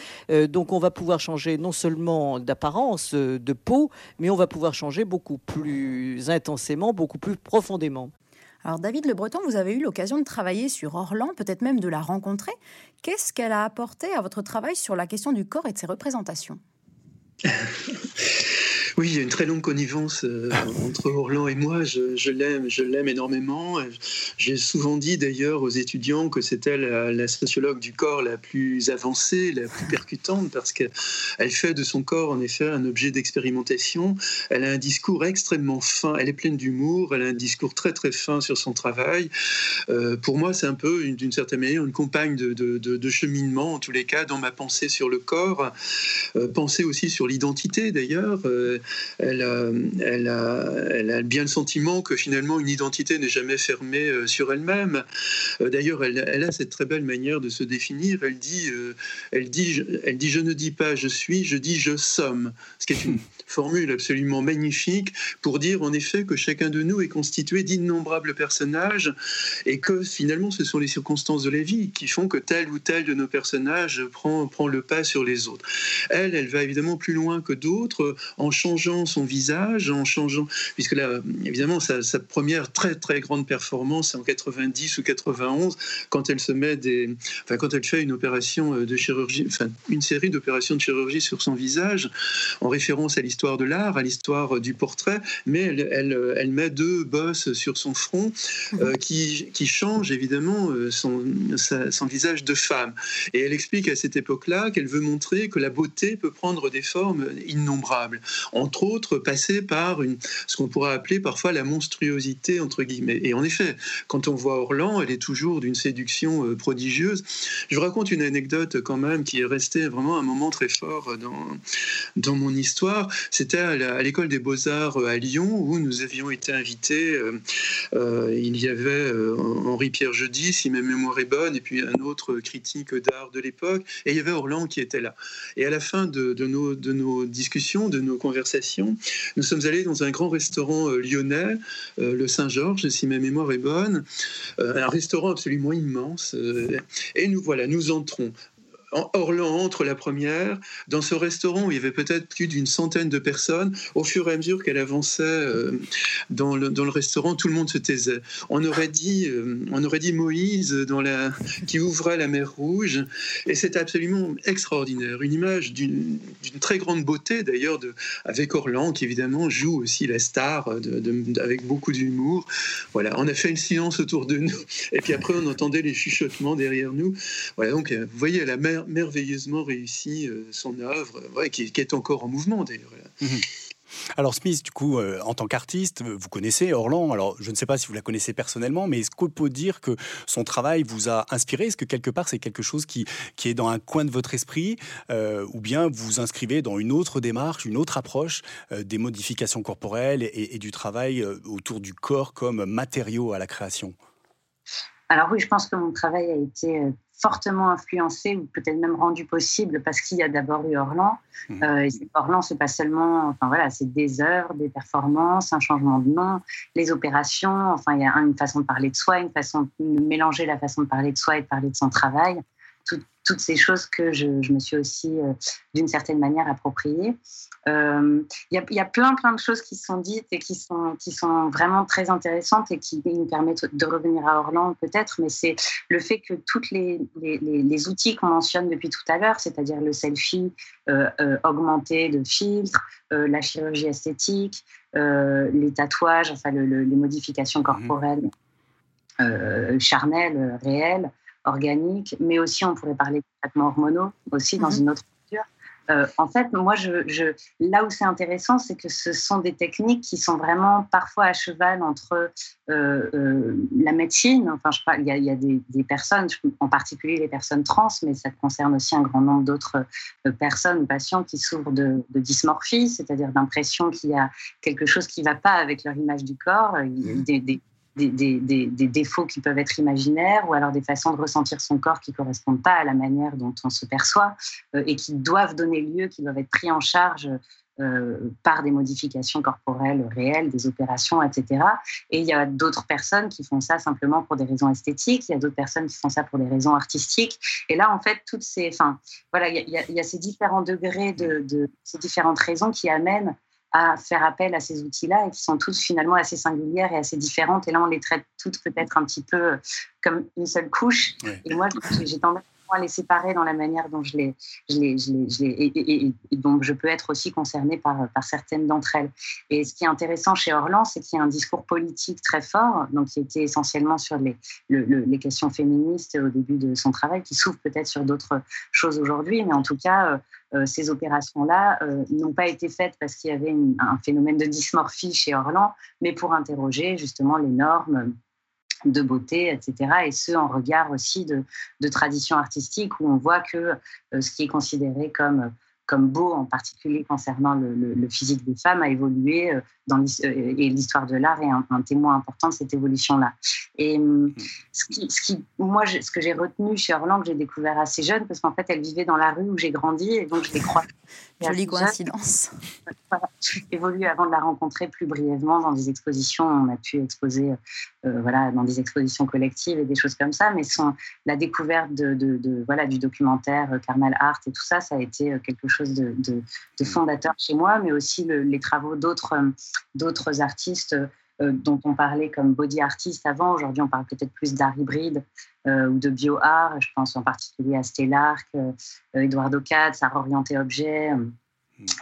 donc on va pouvoir changer non seulement d'apparence, de peau, mais on va pouvoir changer beaucoup plus intensément, beaucoup plus profondément. Alors David Le Breton, vous avez eu l'occasion de travailler sur Orlan, peut-être même de la rencontrer. Qu'est-ce qu'elle a apporté à votre travail sur la question du corps et de ses représentations? Oui, il y a une très longue connivence euh, entre Orlan et moi. Je, l'aime, je l'aime énormément. J'ai souvent dit d'ailleurs aux étudiants que c'était la, sociologue du corps la plus avancée, la plus percutante, parce qu'elle fait de son corps en effet un objet d'expérimentation. Elle a un discours extrêmement fin. Elle est pleine d'humour. Elle a un discours très très fin sur son travail. Euh, pour moi, c'est un peu, d'une certaine manière, une compagne de, cheminement, en tous les cas, dans ma pensée sur le corps. Euh, pensée aussi sur l'identité d'ailleurs elle a, elle, a, bien le sentiment que finalement une identité n'est jamais fermée euh, sur elle-même. Euh, d'ailleurs, elle, a cette très belle manière de se définir. Elle dit, euh, elle dit, elle dit, je ne dis pas je suis, je dis je somme, ce qui est une formule absolument magnifique pour dire en effet que chacun de nous est constitué d'innombrables personnages et que finalement ce sont les circonstances de la vie qui font que tel ou tel de nos personnages prend, prend le pas sur les autres. Elle, elle va évidemment plus loin que d'autres en changeant son visage, en changeant, puisque là, évidemment, sa, première très très grande performance en 90 ou 91 quand elle se met des, enfin quand elle fait une opération de chirurgie, enfin une série d'opérations de chirurgie sur son visage en référence à l'histoire de l'art, à l'histoire du portrait, mais elle, elle, met deux bosses sur son front euh, mhm. qui, qui changent évidemment euh, son, son visage de femme. Et elle explique à cette époque-là qu'elle veut montrer que la beauté peut prendre des formes innombrables. On, entre autres, passer par une, ce qu'on pourrait appeler parfois la monstruosité, entre guillemets. Et en effet, quand on voit Orlan, elle est toujours d'une séduction euh, prodigieuse. Je vous raconte une anecdote quand même qui est restée vraiment un moment très fort dans, dans mon histoire. C'était à l'école des beaux-arts à Lyon où nous avions été invités. il y avait Henri-Pierre Jeudi, si ma mémoire est bonne, et puis un autre critique d'art de l'époque, et il y avait Orlan qui était là. Et à la fin de, nos, de nos discussions, de nos conversations, nous sommes allés dans un grand restaurant euh, lyonnais, euh, le Saint-Georges, si ma mémoire est bonne, euh, un restaurant absolument immense. et nous voilà, nous entrons Orlan entre la première, dans ce restaurant où il y avait peut-être plus d'une centaine de personnes. Au fur et à mesure qu'elle avançait euh, dans, le, dans, le, restaurant, tout le monde se taisait. On aurait dit, euh, on aurait dit Moïse dans la, qui ouvrait la mer Rouge. Et c'est absolument extraordinaire. Une image d'une très grande beauté, d'ailleurs, avec Orlan, qui évidemment joue aussi la star de, avec beaucoup d'humour. Voilà, on a fait une silence autour de nous. Et puis après, on entendait les chuchotements derrière nous. Voilà, donc, euh, vous voyez, la mer merveilleusement réussi euh, son œuvre, qui, est encore en mouvement d'ailleurs. Mhm. Alors Smith, du coup, euh, en tant qu'artiste, vous connaissez Orlan. Alors je ne sais pas si vous la connaissez personnellement, mais est-ce qu'on peut dire que son travail vous a inspiré? Est-ce que quelque part c'est quelque chose qui, qui est dans un coin de votre esprit euh, Ou bien vous vous inscrivez dans une autre démarche, une autre approche des modifications corporelles et, et du travail autour du corps comme matériau à la création? Alors oui, je pense que mon travail a été fortement influencé ou peut-être même rendu possible parce qu'il y a d'abord eu Orlan. Mmh. Euh, Orlan, c'est pas seulement, enfin voilà, c'est des heures, des performances, un changement de nom, les opérations. Enfin, il y a une façon de parler de soi, une façon de mélanger la façon de parler de soi et de parler de son travail. Toutes ces choses que je, me suis aussi, euh, d'une certaine manière, appropriées. Euh, il y, a plein, plein de choses qui sont dites et qui sont, qui sont vraiment très intéressantes et qui nous permettent de revenir à Orlando peut-être, mais c'est le fait que tous les, les, les, outils qu'on mentionne depuis tout à l'heure, c'est-à-dire le selfie euh, euh, augmenté de filtres, la chirurgie esthétique, les tatouages, enfin les modifications mmh. corporelles charnelles, réelles, organiques, mais aussi on pourrait parler de traitements hormonaux aussi dans mmh. une autre euh, en fait, moi, je, là où c'est intéressant, c'est que ce sont des techniques qui sont vraiment parfois à cheval entre euh, euh, la médecine. Enfin, je il y a, des, personnes, en particulier les personnes trans, mais ça concerne aussi un grand nombre d'autres personnes, patients qui souffrent de, dysmorphie, c'est-à-dire d'impression qu'il y a quelque chose qui ne va pas avec leur image du corps, des, des, défauts qui peuvent être imaginaires ou alors des façons de ressentir son corps qui ne correspondent pas à la manière dont on se perçoit euh, et qui doivent donner lieu, qui doivent être pris en charge euh, par des modifications corporelles réelles, des opérations, etc. Et il y a d'autres personnes qui font ça simplement pour des raisons esthétiques, il y a d'autres personnes qui font ça pour des raisons artistiques. Et là, en fait, toutes ces, enfin, voilà, il y, a, ces différents degrés de, de, ces différentes raisons qui amènent à faire appel à ces outils-là et qui sont tous finalement assez singulières et assez différentes. Et là, on les traite toutes peut-être un petit peu comme une seule couche. Et moi, j'ai tendance les séparer dans la manière dont je les, je je peux être aussi concernée par, certaines d'entre elles. Et ce qui est intéressant chez Orlan, c'est qu'il y a un discours politique très fort, donc qui était essentiellement sur les, les questions féministes au début de son travail, qui s'ouvre peut-être sur d'autres choses aujourd'hui, mais en tout cas, euh, euh, ces opérations-là euh, n'ont pas été faites parce qu'il y avait un phénomène de dysmorphie chez Orlan, mais pour interroger justement les normes de beauté, etc. Et ce, en regard aussi de, de traditions artistiques où on voit que euh, ce qui est considéré comme comme beau, en particulier concernant le, physique des femmes, a évolué euh, dans euh, et l'histoire de l'art est un, témoin important de cette évolution-là. Et mmh. ce qui, ce qui, moi, ce que j'ai retenu chez Orlan, que j'ai découvert assez jeune, parce qu'en fait, elle vivait dans la rue où j'ai grandi, et donc je l'ai croisée. Jolie coïncidence. Voilà. Évolué avant de la rencontrer plus brièvement dans des expositions. On a pu exposer, euh, voilà, dans des expositions collectives et des choses comme ça. Mais son, la découverte de, de, voilà, du documentaire Carmel Art et tout ça, ça a été quelque chose de, de, fondateur chez moi, mais aussi les travaux d'autres, d'autres artistes euh, dont on parlait comme body artist avant. Aujourd'hui, on parle peut-être plus d'art hybride euh, ou de bio-art. Je pense en particulier à Stellark, euh, Eduardo Katz, art orienté objet. Mm.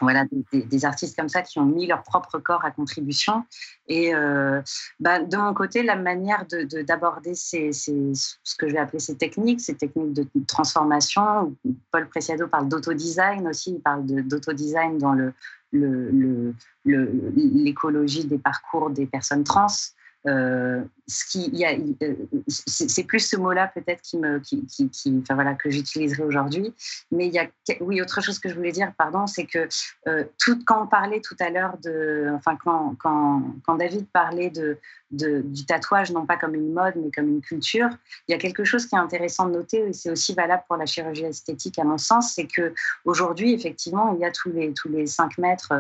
Voilà, des, artistes comme ça qui ont mis leur propre corps à contribution. Et euh, bah, de mon côté, la manière d'aborder de, ce que je vais appeler ces techniques, ces techniques de transformation, Paul Preciado parle d'autodesign aussi, il parle d'autodesign dans le, l'écologie des parcours des personnes trans. Euh, ce euh, c'est plus ce mot-là peut-être qui qui, qui, enfin voilà, que j'utiliserai aujourd'hui. Mais il y a, oui, autre chose que je voulais dire, pardon, c'est que euh, tout, quand on parlait tout à l'heure de, enfin quand, quand, quand David parlait de, du tatouage non pas comme une mode mais comme une culture, il y a quelque chose qui est intéressant de noter et c'est aussi valable pour la chirurgie esthétique à mon sens, c'est que aujourd'hui effectivement il y a tous les tous les 5 mètres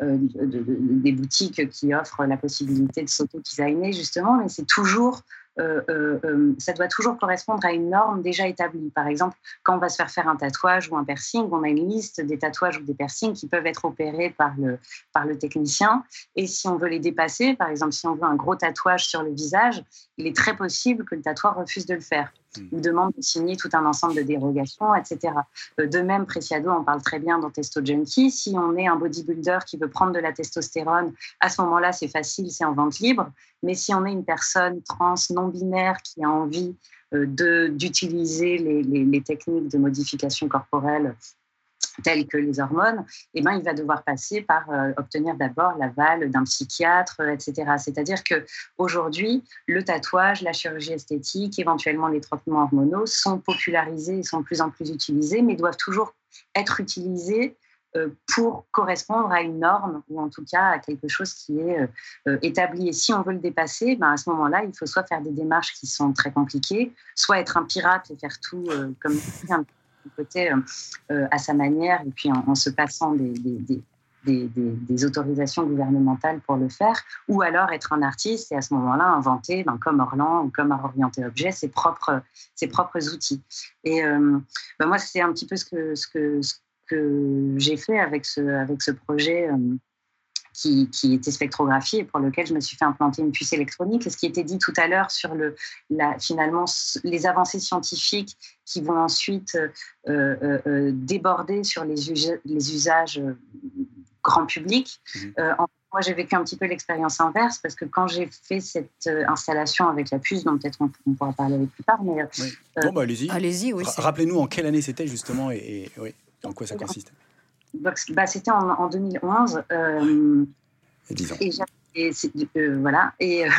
des boutiques qui offrent la possibilité de s'auto-designer justement, mais c'est toujours euh, euh, euh, ça doit toujours correspondre à une norme déjà établie. Par exemple, quand on va se faire faire un tatouage ou un piercing, on a une liste des tatouages ou des piercings qui peuvent être opérés par le, par le technicien. Et si on veut les dépasser, par exemple, si on veut un gros tatouage sur le visage, il est très possible que le tatoueur refuse de le faire ou demande de signer tout un ensemble de dérogations, etc. De même, Preciado en parle très bien dans Testo Junkie. Si on est un bodybuilder qui veut prendre de la testostérone, à ce moment-là, c'est facile, c'est en vente libre. Mais si on est une personne trans, non-binaire, qui a envie euh, d'utiliser les, les, techniques de modification corporelle telles que les hormones, eh ben, il va devoir passer par euh, obtenir d'abord l'aval d'un psychiatre, etc. C'est-à-dire que aujourd'hui, le tatouage, la chirurgie esthétique, éventuellement les traitements hormonaux sont popularisés et sont de plus en plus utilisés, mais doivent toujours être utilisés euh, pour correspondre à une norme ou en tout cas à quelque chose qui est euh, établi. Et si on veut le dépasser, ben à ce moment-là, il faut soit faire des démarches qui sont très compliquées, soit être un pirate et faire tout comme côté à sa manière et puis en, se passant des, autorisations gouvernementales pour le faire, ou alors être un artiste et à ce moment-là inventer, ben, comme Orlan ou comme à Orienté Objet, ses propres, ses propres outils. Et ben moi, c'est un petit peu ce que, ce que, j'ai fait avec ce, avec ce projet euh, qui, qui, était spectrographie et pour lequel je me suis fait implanter une puce électronique. Et ce qui était dit tout à l'heure sur le, la, finalement les avancées scientifiques qui vont ensuite euh, euh, déborder sur les, les usages grand public. Mmh. moi, j'ai vécu un petit peu l'expérience inverse parce que quand j'ai fait cette installation avec la puce, dont peut-être on, pourra parler plus tard, mais bon, bah, allez-y. Allez-y, oui. Rappelez-nous en quelle année c'était justement et, et oui. En quoi ça consiste bah, C'était en, en, 2011. Euh, et 10 ans. Et et euh, voilà. Et euh,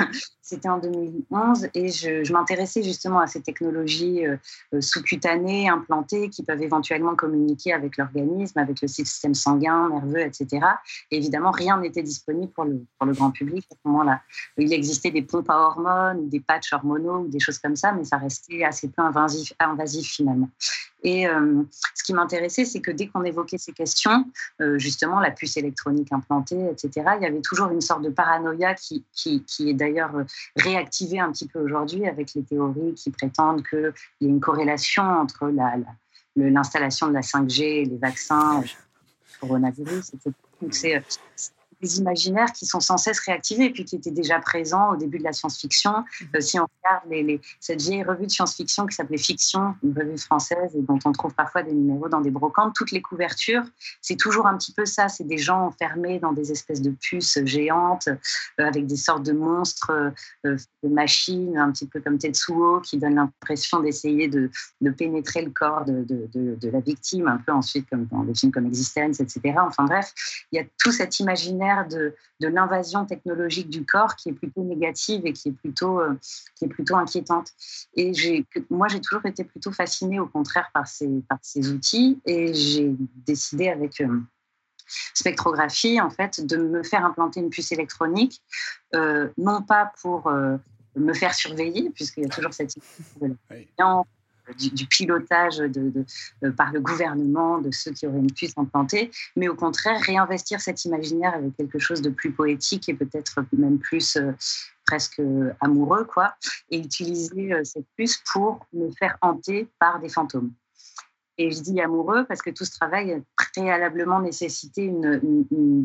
c'était en 2011 et je, m'intéressais justement à ces technologies euh, sous-cutanées, implantées, qui peuvent éventuellement communiquer avec l'organisme, avec le système sanguin, nerveux, etc. Et évidemment, rien n'était disponible pour le, grand public à ce moment-là. Il existait des pompes à hormones, des patchs hormonaux, des choses comme ça, mais ça restait assez peu invasif, invasif finalement. Et ce qui m'intéressait, c'est que dès qu'on évoquait ces questions, justement la puce électronique implantée, etc., il y avait toujours une sorte de paranoïa qui, qui, qui est d'ailleurs réactivée un petit peu aujourd'hui avec les théories qui prétendent qu'il y a une corrélation entre l'installation de la 5G et les vaccins, le coronavirus, des imaginaires qui sont sans cesse réactivés et puis qui étaient déjà présents au début de la science-fiction. Mhm. Euh, si on regarde les, cette vieille revue de science-fiction qui s'appelait Fiction, une revue française et dont on trouve parfois des numéros dans des brocantes, toutes les couvertures, c'est toujours un petit peu ça. C'est des gens enfermés dans des espèces de puces géantes euh, avec des sortes de monstres, euh, de machines, un petit peu comme Tetsuo, qui donnent l'impression d'essayer de, de, pénétrer le corps de, de, de, la victime, un peu ensuite comme dans des films comme Existence, etc. Enfin bref, il y a tout cet imaginaire de, de l'invasion technologique du corps qui est plutôt négative et qui est plutôt, euh, qui est plutôt inquiétante. Et moi, j'ai toujours été plutôt fascinée, au contraire, par ces, par ces outils. Et j'ai décidé avec euh, spectrographie, en fait, de me faire implanter une puce électronique, euh, non pas pour me faire surveiller, puisqu'il y a toujours cette idée de du, pilotage par le gouvernement de ceux qui auraient une puce implantée, mais au contraire réinvestir cet imaginaire avec quelque chose de plus poétique et peut-être même plus euh, presque amoureux, quoi, et utiliser euh, cette puce pour me faire hanter par des fantômes. Et je dis amoureux parce que tout ce travail a préalablement nécessité une,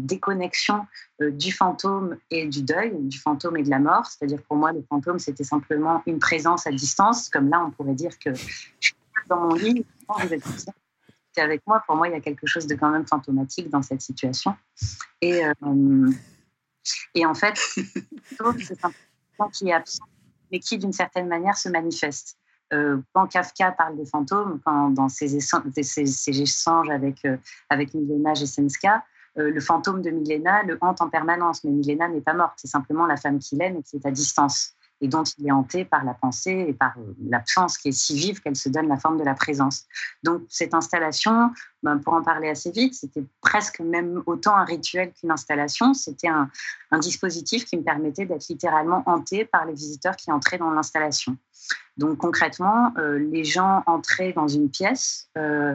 déconnexion euh, du fantôme et du deuil, du fantôme et de la mort. C'est-à-dire pour moi, le fantôme, c'était simplement une présence à distance. Comme là, on pourrait dire que je suis dans mon lit, vous êtes avec moi. Pour moi, il y a quelque chose de quand même fantomatique dans cette situation. Et, euh, et en fait, c'est un qui est absent, mais qui, d'une certaine manière, se manifeste. Euh, quand Kafka parle des fantômes, dans ses, échanges avec, euh, avec Milena et Senska, le fantôme de Milena le hante en permanence. Mais Milena n'est pas morte, c'est simplement la femme qu'il aime et qui est à distance et dont il est hanté par la pensée et par euh, l'absence qui est si vive qu'elle se donne la forme de la présence. Donc cette installation, ben, pour en parler assez vite, c'était presque même autant un rituel qu'une installation. C'était un, dispositif qui me permettait d'être littéralement hanté par les visiteurs qui entraient dans l'installation. Donc concrètement, euh, les gens entraient dans une pièce. Euh,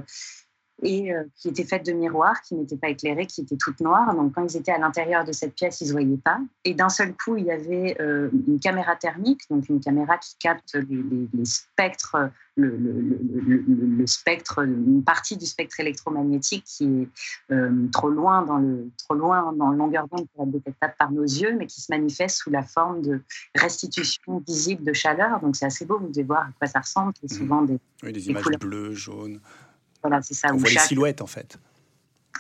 et euh, qui était faite de miroirs, qui n'étaient pas éclairés, qui étaient toutes noires. Donc quand ils étaient à l'intérieur de cette pièce, ils ne se voyaient pas. Et d'un seul coup, il y avait euh, une caméra thermique, donc une caméra qui capte les, spectres, le, le, spectre, une partie du spectre électromagnétique qui est euh, trop loin dans le trop loin dans longueur d'onde pour être détectable par nos yeux, mais qui se manifeste sous la forme de restitution visible de chaleur. Donc c'est assez beau, vous devez voir à quoi ça ressemble. C'est mmh. souvent des, oui, des images bleues, jaunes. Voilà, c'est ça. On voit les silhouettes, en fait.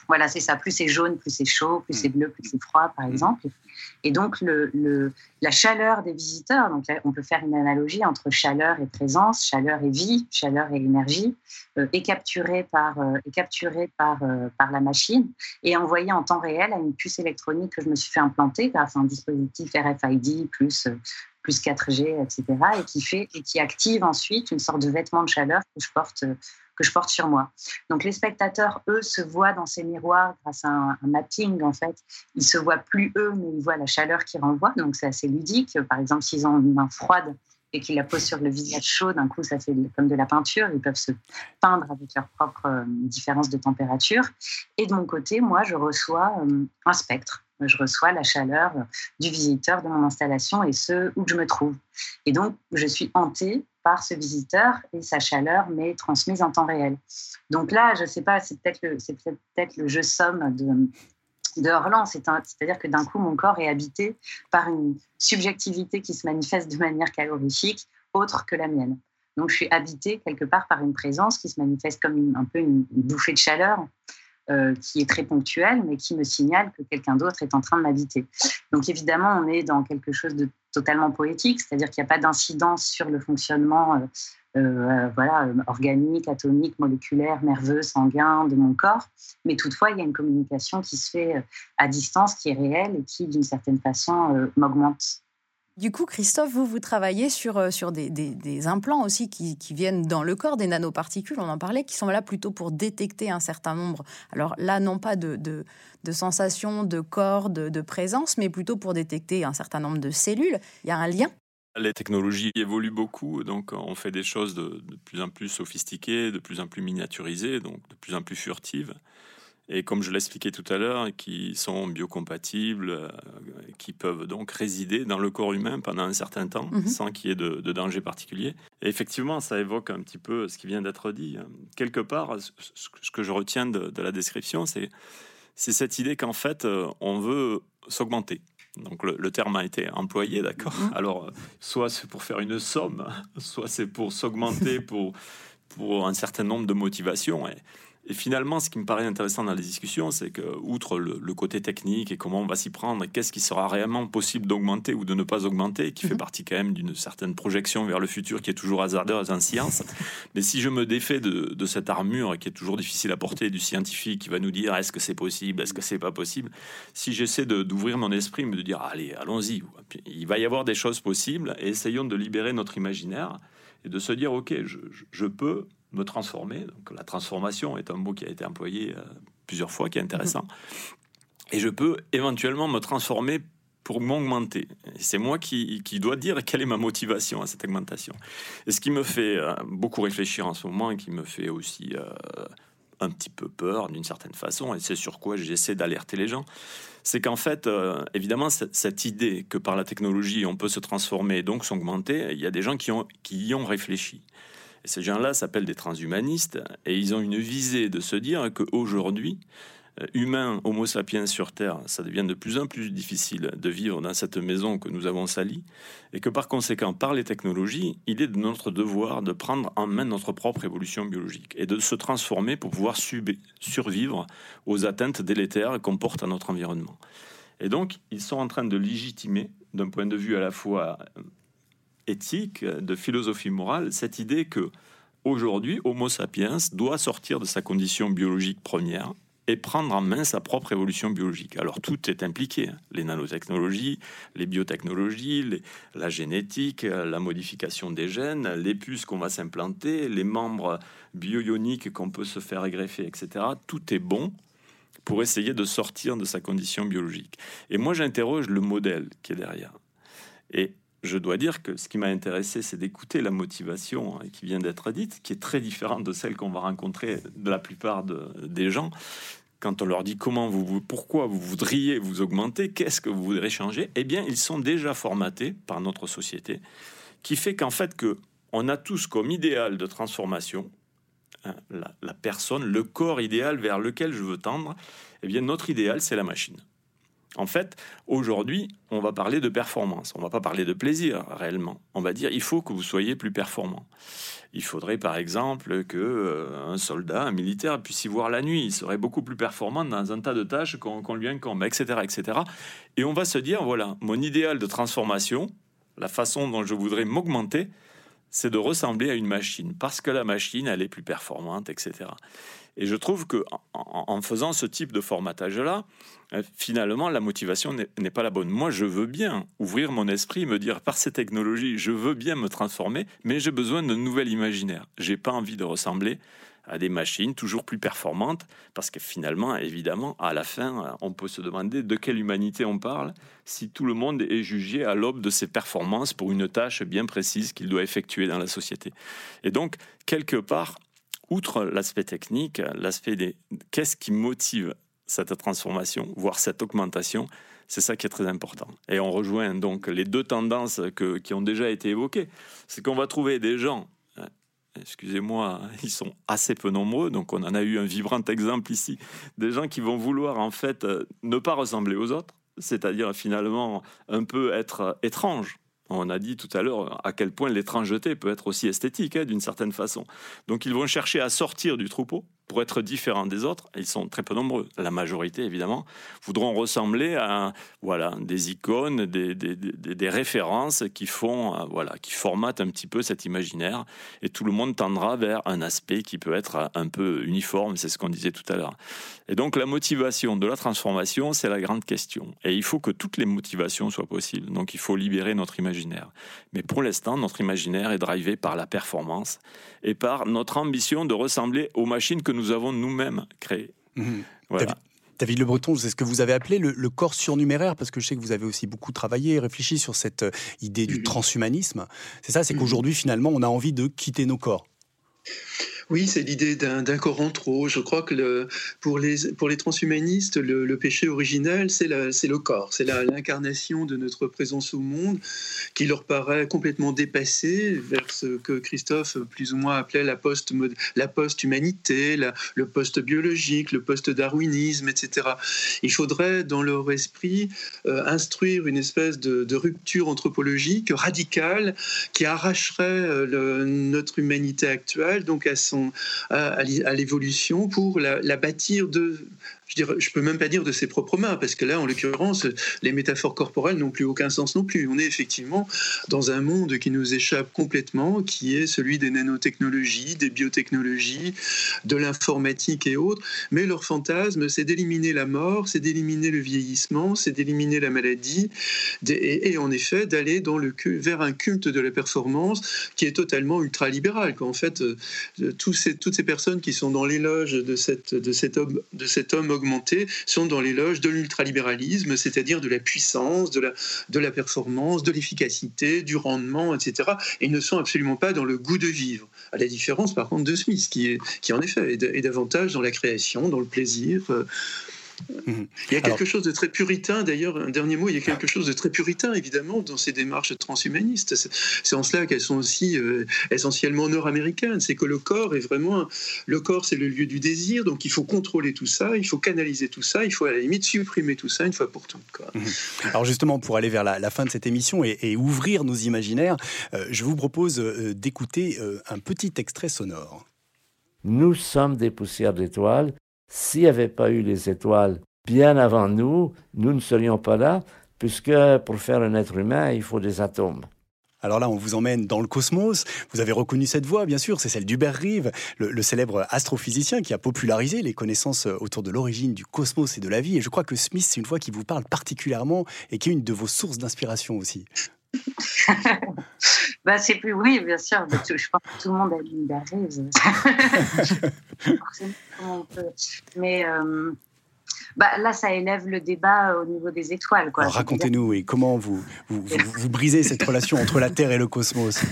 Voilà, c'est ça. Plus c'est jaune, plus c'est chaud, plus c'est mm. bleu, plus c'est froid, par mm. exemple. Et donc, le, la chaleur des visiteurs, donc on peut faire une analogie entre chaleur et présence, chaleur et vie, chaleur et énergie, euh, est capturée, par, euh, est capturée par, euh, par la machine et envoyée en temps réel à une puce électronique que je me suis fait implanter grâce à un dispositif RFID plus plus 4G, etc., et qui fait et qui active ensuite une sorte de vêtement de chaleur que je porte que je porte sur moi. Donc les spectateurs, eux, se voient dans ces miroirs grâce à un, mapping, en fait. Ils se voient plus eux, mais ils voient la chaleur qui renvoie. Donc c'est assez ludique. Par exemple, s'ils ont une main froide et qu'ils la posent sur le visage chaud, d'un coup, ça fait comme de la peinture. Ils peuvent se peindre avec leur propre euh, différence de température. Et de mon côté, moi, je reçois euh, un spectre je reçois la chaleur du visiteur de mon installation et ce où je me trouve. Et donc, je suis hantée par ce visiteur et sa chaleur m'est transmise en temps réel. Donc là, je ne sais pas, c'est peut-être le, peut le jeu somme de, de. C'est-à-dire que d'un coup, mon corps est habité par une subjectivité qui se manifeste de manière calorifique autre que la mienne. Donc, je suis habité quelque part par une présence qui se manifeste comme un peu une, bouffée de chaleur. Euh, qui est très ponctuelle, mais qui me signale que quelqu'un d'autre est en train de m'habiter. Donc évidemment, on est dans quelque chose de totalement poétique, c'est-à-dire qu'il n'y a pas d'incidence sur le fonctionnement euh, euh, voilà, organique, atomique, moléculaire, nerveux, sanguin de mon corps. Mais toutefois, il y a une communication qui se fait euh, à distance, qui est réelle et qui, d'une certaine façon, m'augmente. Du coup, Christophe, vous, vous travaillez sur, euh, sur des, implants aussi qui, qui, viennent dans le corps, des nanoparticules, on en parlait, qui sont là plutôt pour détecter un certain nombre. Alors là, non pas de, de, de sensations, de corps, de, de, présence, mais plutôt pour détecter un certain nombre de cellules. Il y a un lien? Les technologies évoluent beaucoup, donc on fait des choses de, de plus en plus sophistiquées, de plus en plus miniaturisées, donc de plus en plus furtives et comme je l'expliquais tout à l'heure, qui sont biocompatibles, euh, qui peuvent donc résider dans le corps humain pendant un certain temps mhm. sans qu'il y ait de, danger particulier. Et effectivement, ça évoque un petit peu ce qui vient d'être dit. Quelque part, ce que je retiens de, la description, c'est cette idée qu'en fait, euh, on veut s'augmenter. Donc le, terme a été employé, d'accord mhm. Alors, soit c'est pour faire une somme, soit c'est pour s'augmenter pour, pour un certain nombre de motivations. Et, et finalement, ce qui me paraît intéressant dans les discussions, c'est que, outre le, côté technique et comment on va s'y prendre, qu'est-ce qui sera réellement possible d'augmenter ou de ne pas augmenter, qui fait mhm. partie quand même d'une certaine projection vers le futur qui est toujours hasardeuse en science. Mais si je me défais de, cette armure qui est toujours difficile à porter du scientifique qui va nous dire est-ce que c'est possible, est-ce que c'est pas possible, si j'essaie d'ouvrir mon esprit, me de dire allez, allons-y, il va y avoir des choses possibles et essayons de libérer notre imaginaire et de se dire ok, je peux me transformer. Donc la transformation est un mot qui a été employé euh, plusieurs fois, qui est intéressant. Mhm. Et je peux éventuellement me transformer pour m'augmenter. C'est moi qui, qui, dois dire quelle est ma motivation à cette augmentation. Et ce qui me fait euh, beaucoup réfléchir en ce moment et qui me fait aussi euh, un petit peu peur d'une certaine façon, et c'est sur quoi j'essaie d'alerter les gens, c'est qu'en fait, évidemment, cette, idée que par la technologie, on peut se transformer et donc s'augmenter, il y a des gens qui, ont, qui y ont réfléchi ces gens-là s'appellent des transhumanistes et ils ont une visée de se dire qu'aujourd'hui, euh, humain, Homo sapiens sur Terre, ça devient de plus en plus difficile de vivre dans cette maison que nous avons salie, et que par conséquent, par les technologies, il est de notre devoir de prendre en main notre propre évolution biologique et de se transformer pour pouvoir survivre aux atteintes délétères qu'on porte à notre environnement. Et donc, ils sont en train de légitimer, d'un point de vue à la fois éthique, de philosophie morale, cette idée que aujourd'hui, Homo sapiens doit sortir de sa condition biologique première et prendre en main sa propre évolution biologique. Alors tout est impliqué, hein. les nanotechnologies, les biotechnologies, la génétique, la modification des gènes, les puces qu'on va s'implanter, les membres bio-ioniques qu'on peut se faire greffer, etc. Tout est bon pour essayer de sortir de sa condition biologique. Et moi j'interroge le modèle qui est derrière. Et je dois dire que ce qui m'a intéressé, c'est d'écouter la motivation hein, qui vient d'être dite, qui est très différente de celle qu'on va rencontrer de la plupart des gens. Quand on leur dit comment vous, pourquoi vous voudriez vous augmenter, qu'est-ce que vous voudrez changer, eh bien, ils sont déjà formatés par notre société, qui fait qu'en fait que on a tous comme idéal de transformation hein, la, la personne, le corps idéal vers lequel je veux tendre. Eh bien, notre idéal, c'est la machine. En fait, aujourd'hui, on va parler de performance. On va pas parler de plaisir réellement. On va dire il faut que vous soyez plus performant. Il faudrait par exemple que euh, un soldat, un militaire puisse y voir la nuit. Il serait beaucoup plus performant dans un tas de tâches qu'on lui incombe, etc., etc. Et on va se dire voilà, mon idéal de transformation, la façon dont je voudrais m'augmenter, c'est de ressembler à une machine parce que la machine elle est plus performante, etc. Et je trouve que en, faisant ce type de formatage-là, euh, finalement, la motivation n'est pas la bonne. Moi, je veux bien ouvrir mon esprit, me dire par ces technologies, je veux bien me transformer, mais j'ai besoin d'un nouvel imaginaire. J'ai pas envie de ressembler à des machines toujours plus performantes, parce que finalement, évidemment, à la fin, on peut se demander de quelle humanité on parle si tout le monde est jugé à l'aube de ses performances pour une tâche bien précise qu'il doit effectuer dans la société. Et donc, quelque part, outre l'aspect technique, l'aspect des qu'est-ce qui motive cette transformation, voire cette augmentation, c'est ça qui est très important. Et on rejoint donc les deux tendances qui ont déjà été évoquées. C'est qu'on va trouver des gens, hein, excusez-moi, ils sont assez peu nombreux, donc on en a eu un vibrant exemple ici, des gens qui vont vouloir en fait ne pas ressembler aux autres, c'est-à-dire finalement un peu être étrange on a dit tout à l'heure à quel point l'étrangeté peut être aussi esthétique, hein, d'une certaine façon. Donc ils vont chercher à sortir du troupeau pour être différents des autres, ils sont très peu nombreux. La majorité, évidemment, voudront ressembler à voilà, des icônes, des, des, références qui font, euh, voilà, qui formatent un petit peu cet imaginaire. Et tout le monde tendra vers un aspect qui peut être un peu uniforme, c'est ce qu'on disait tout à l'heure. Et donc la motivation de la transformation, c'est la grande question. Et il faut que toutes les motivations soient possibles. Donc il faut libérer notre imaginaire. Mais pour l'instant, notre imaginaire est drivé par la performance et par notre ambition de ressembler aux machines que nous avons nous-mêmes créées. Mmh. David, Le Breton, c'est ce que vous avez appelé le, corps surnuméraire, parce que je sais que vous avez aussi beaucoup travaillé et réfléchi sur cette euh, idée du mmh. transhumanisme. C'est ça, c'est mmh. qu'aujourd'hui, finalement, on a envie de quitter nos corps. Oui, c'est l'idée d'un corps en trop. Je crois que le, pour, les, transhumanistes, le, péché originel, c'est le corps, c'est l'incarnation de notre présence au monde qui leur paraît complètement dépassée vers ce que Christophe plus ou moins appelait la post-humanité, le post-biologique, le post-darwinisme, etc. Il faudrait, dans leur esprit, euh, instruire une espèce de, rupture anthropologique radicale qui arracherait euh, notre humanité actuelle donc à son à, l'évolution pour la bâtir de je ne je peux même pas dire de ses propres mains, parce que là, en l'occurrence, les métaphores corporelles n'ont plus aucun sens non plus. On est effectivement dans un monde qui nous échappe complètement, qui est celui des nanotechnologies, des biotechnologies, de l'informatique et autres. Mais leur fantasme, c'est d'éliminer la mort, c'est d'éliminer le vieillissement, c'est d'éliminer la maladie, et, en effet d'aller dans le vers un culte de la performance qui est totalement ultralibéral. En fait, euh, tous ces, toutes ces personnes qui sont dans l'éloge de cet homme, de cet homme sont dans l'éloge de l'ultralibéralisme, c'est-à-dire de la puissance, de la, de la performance, de l'efficacité, du rendement, etc. Et ne sont absolument pas dans le goût de vivre. À la différence, par contre, de Smith, qui, est, qui en effet est, davantage dans la création, dans le plaisir. Euh. Il y a quelque chose de très puritain, d'ailleurs, un dernier mot, il y a quelque chose de très puritain, évidemment, dans ces démarches transhumanistes. C'est en cela qu'elles sont aussi euh, essentiellement nord-américaines. C'est que le corps est vraiment. Le corps, c'est le lieu du désir, donc il faut contrôler tout ça, il faut canaliser tout ça, il faut à la limite supprimer tout ça une fois pour toutes. Mhm. Alors, justement, pour aller vers la, fin de cette émission et, ouvrir nos imaginaires, euh, je vous propose euh, d'écouter un petit extrait sonore. Nous sommes des poussières d'étoiles s'il n'y avait pas eu les étoiles bien avant nous, nous ne serions pas là, puisque pour faire un être humain, il faut des atomes. Alors là, on vous emmène dans le cosmos. Vous avez reconnu cette voix, bien sûr, c'est celle d'Hubert Reeve, le, célèbre astrophysicien qui a popularisé les connaissances autour de l'origine du cosmos et de la vie. Et je crois que Smith, c'est une voix qui vous parle particulièrement et qui est une de vos sources d'inspiration aussi. bah, c'est plus, oui, bien sûr. Je pense que tout le monde a Reeves. Mais. Euh, bah, là, ça élève le débat au niveau des étoiles. Racontez-nous, et comment vous, vous, vous, brisez cette relation entre la Terre et le cosmos?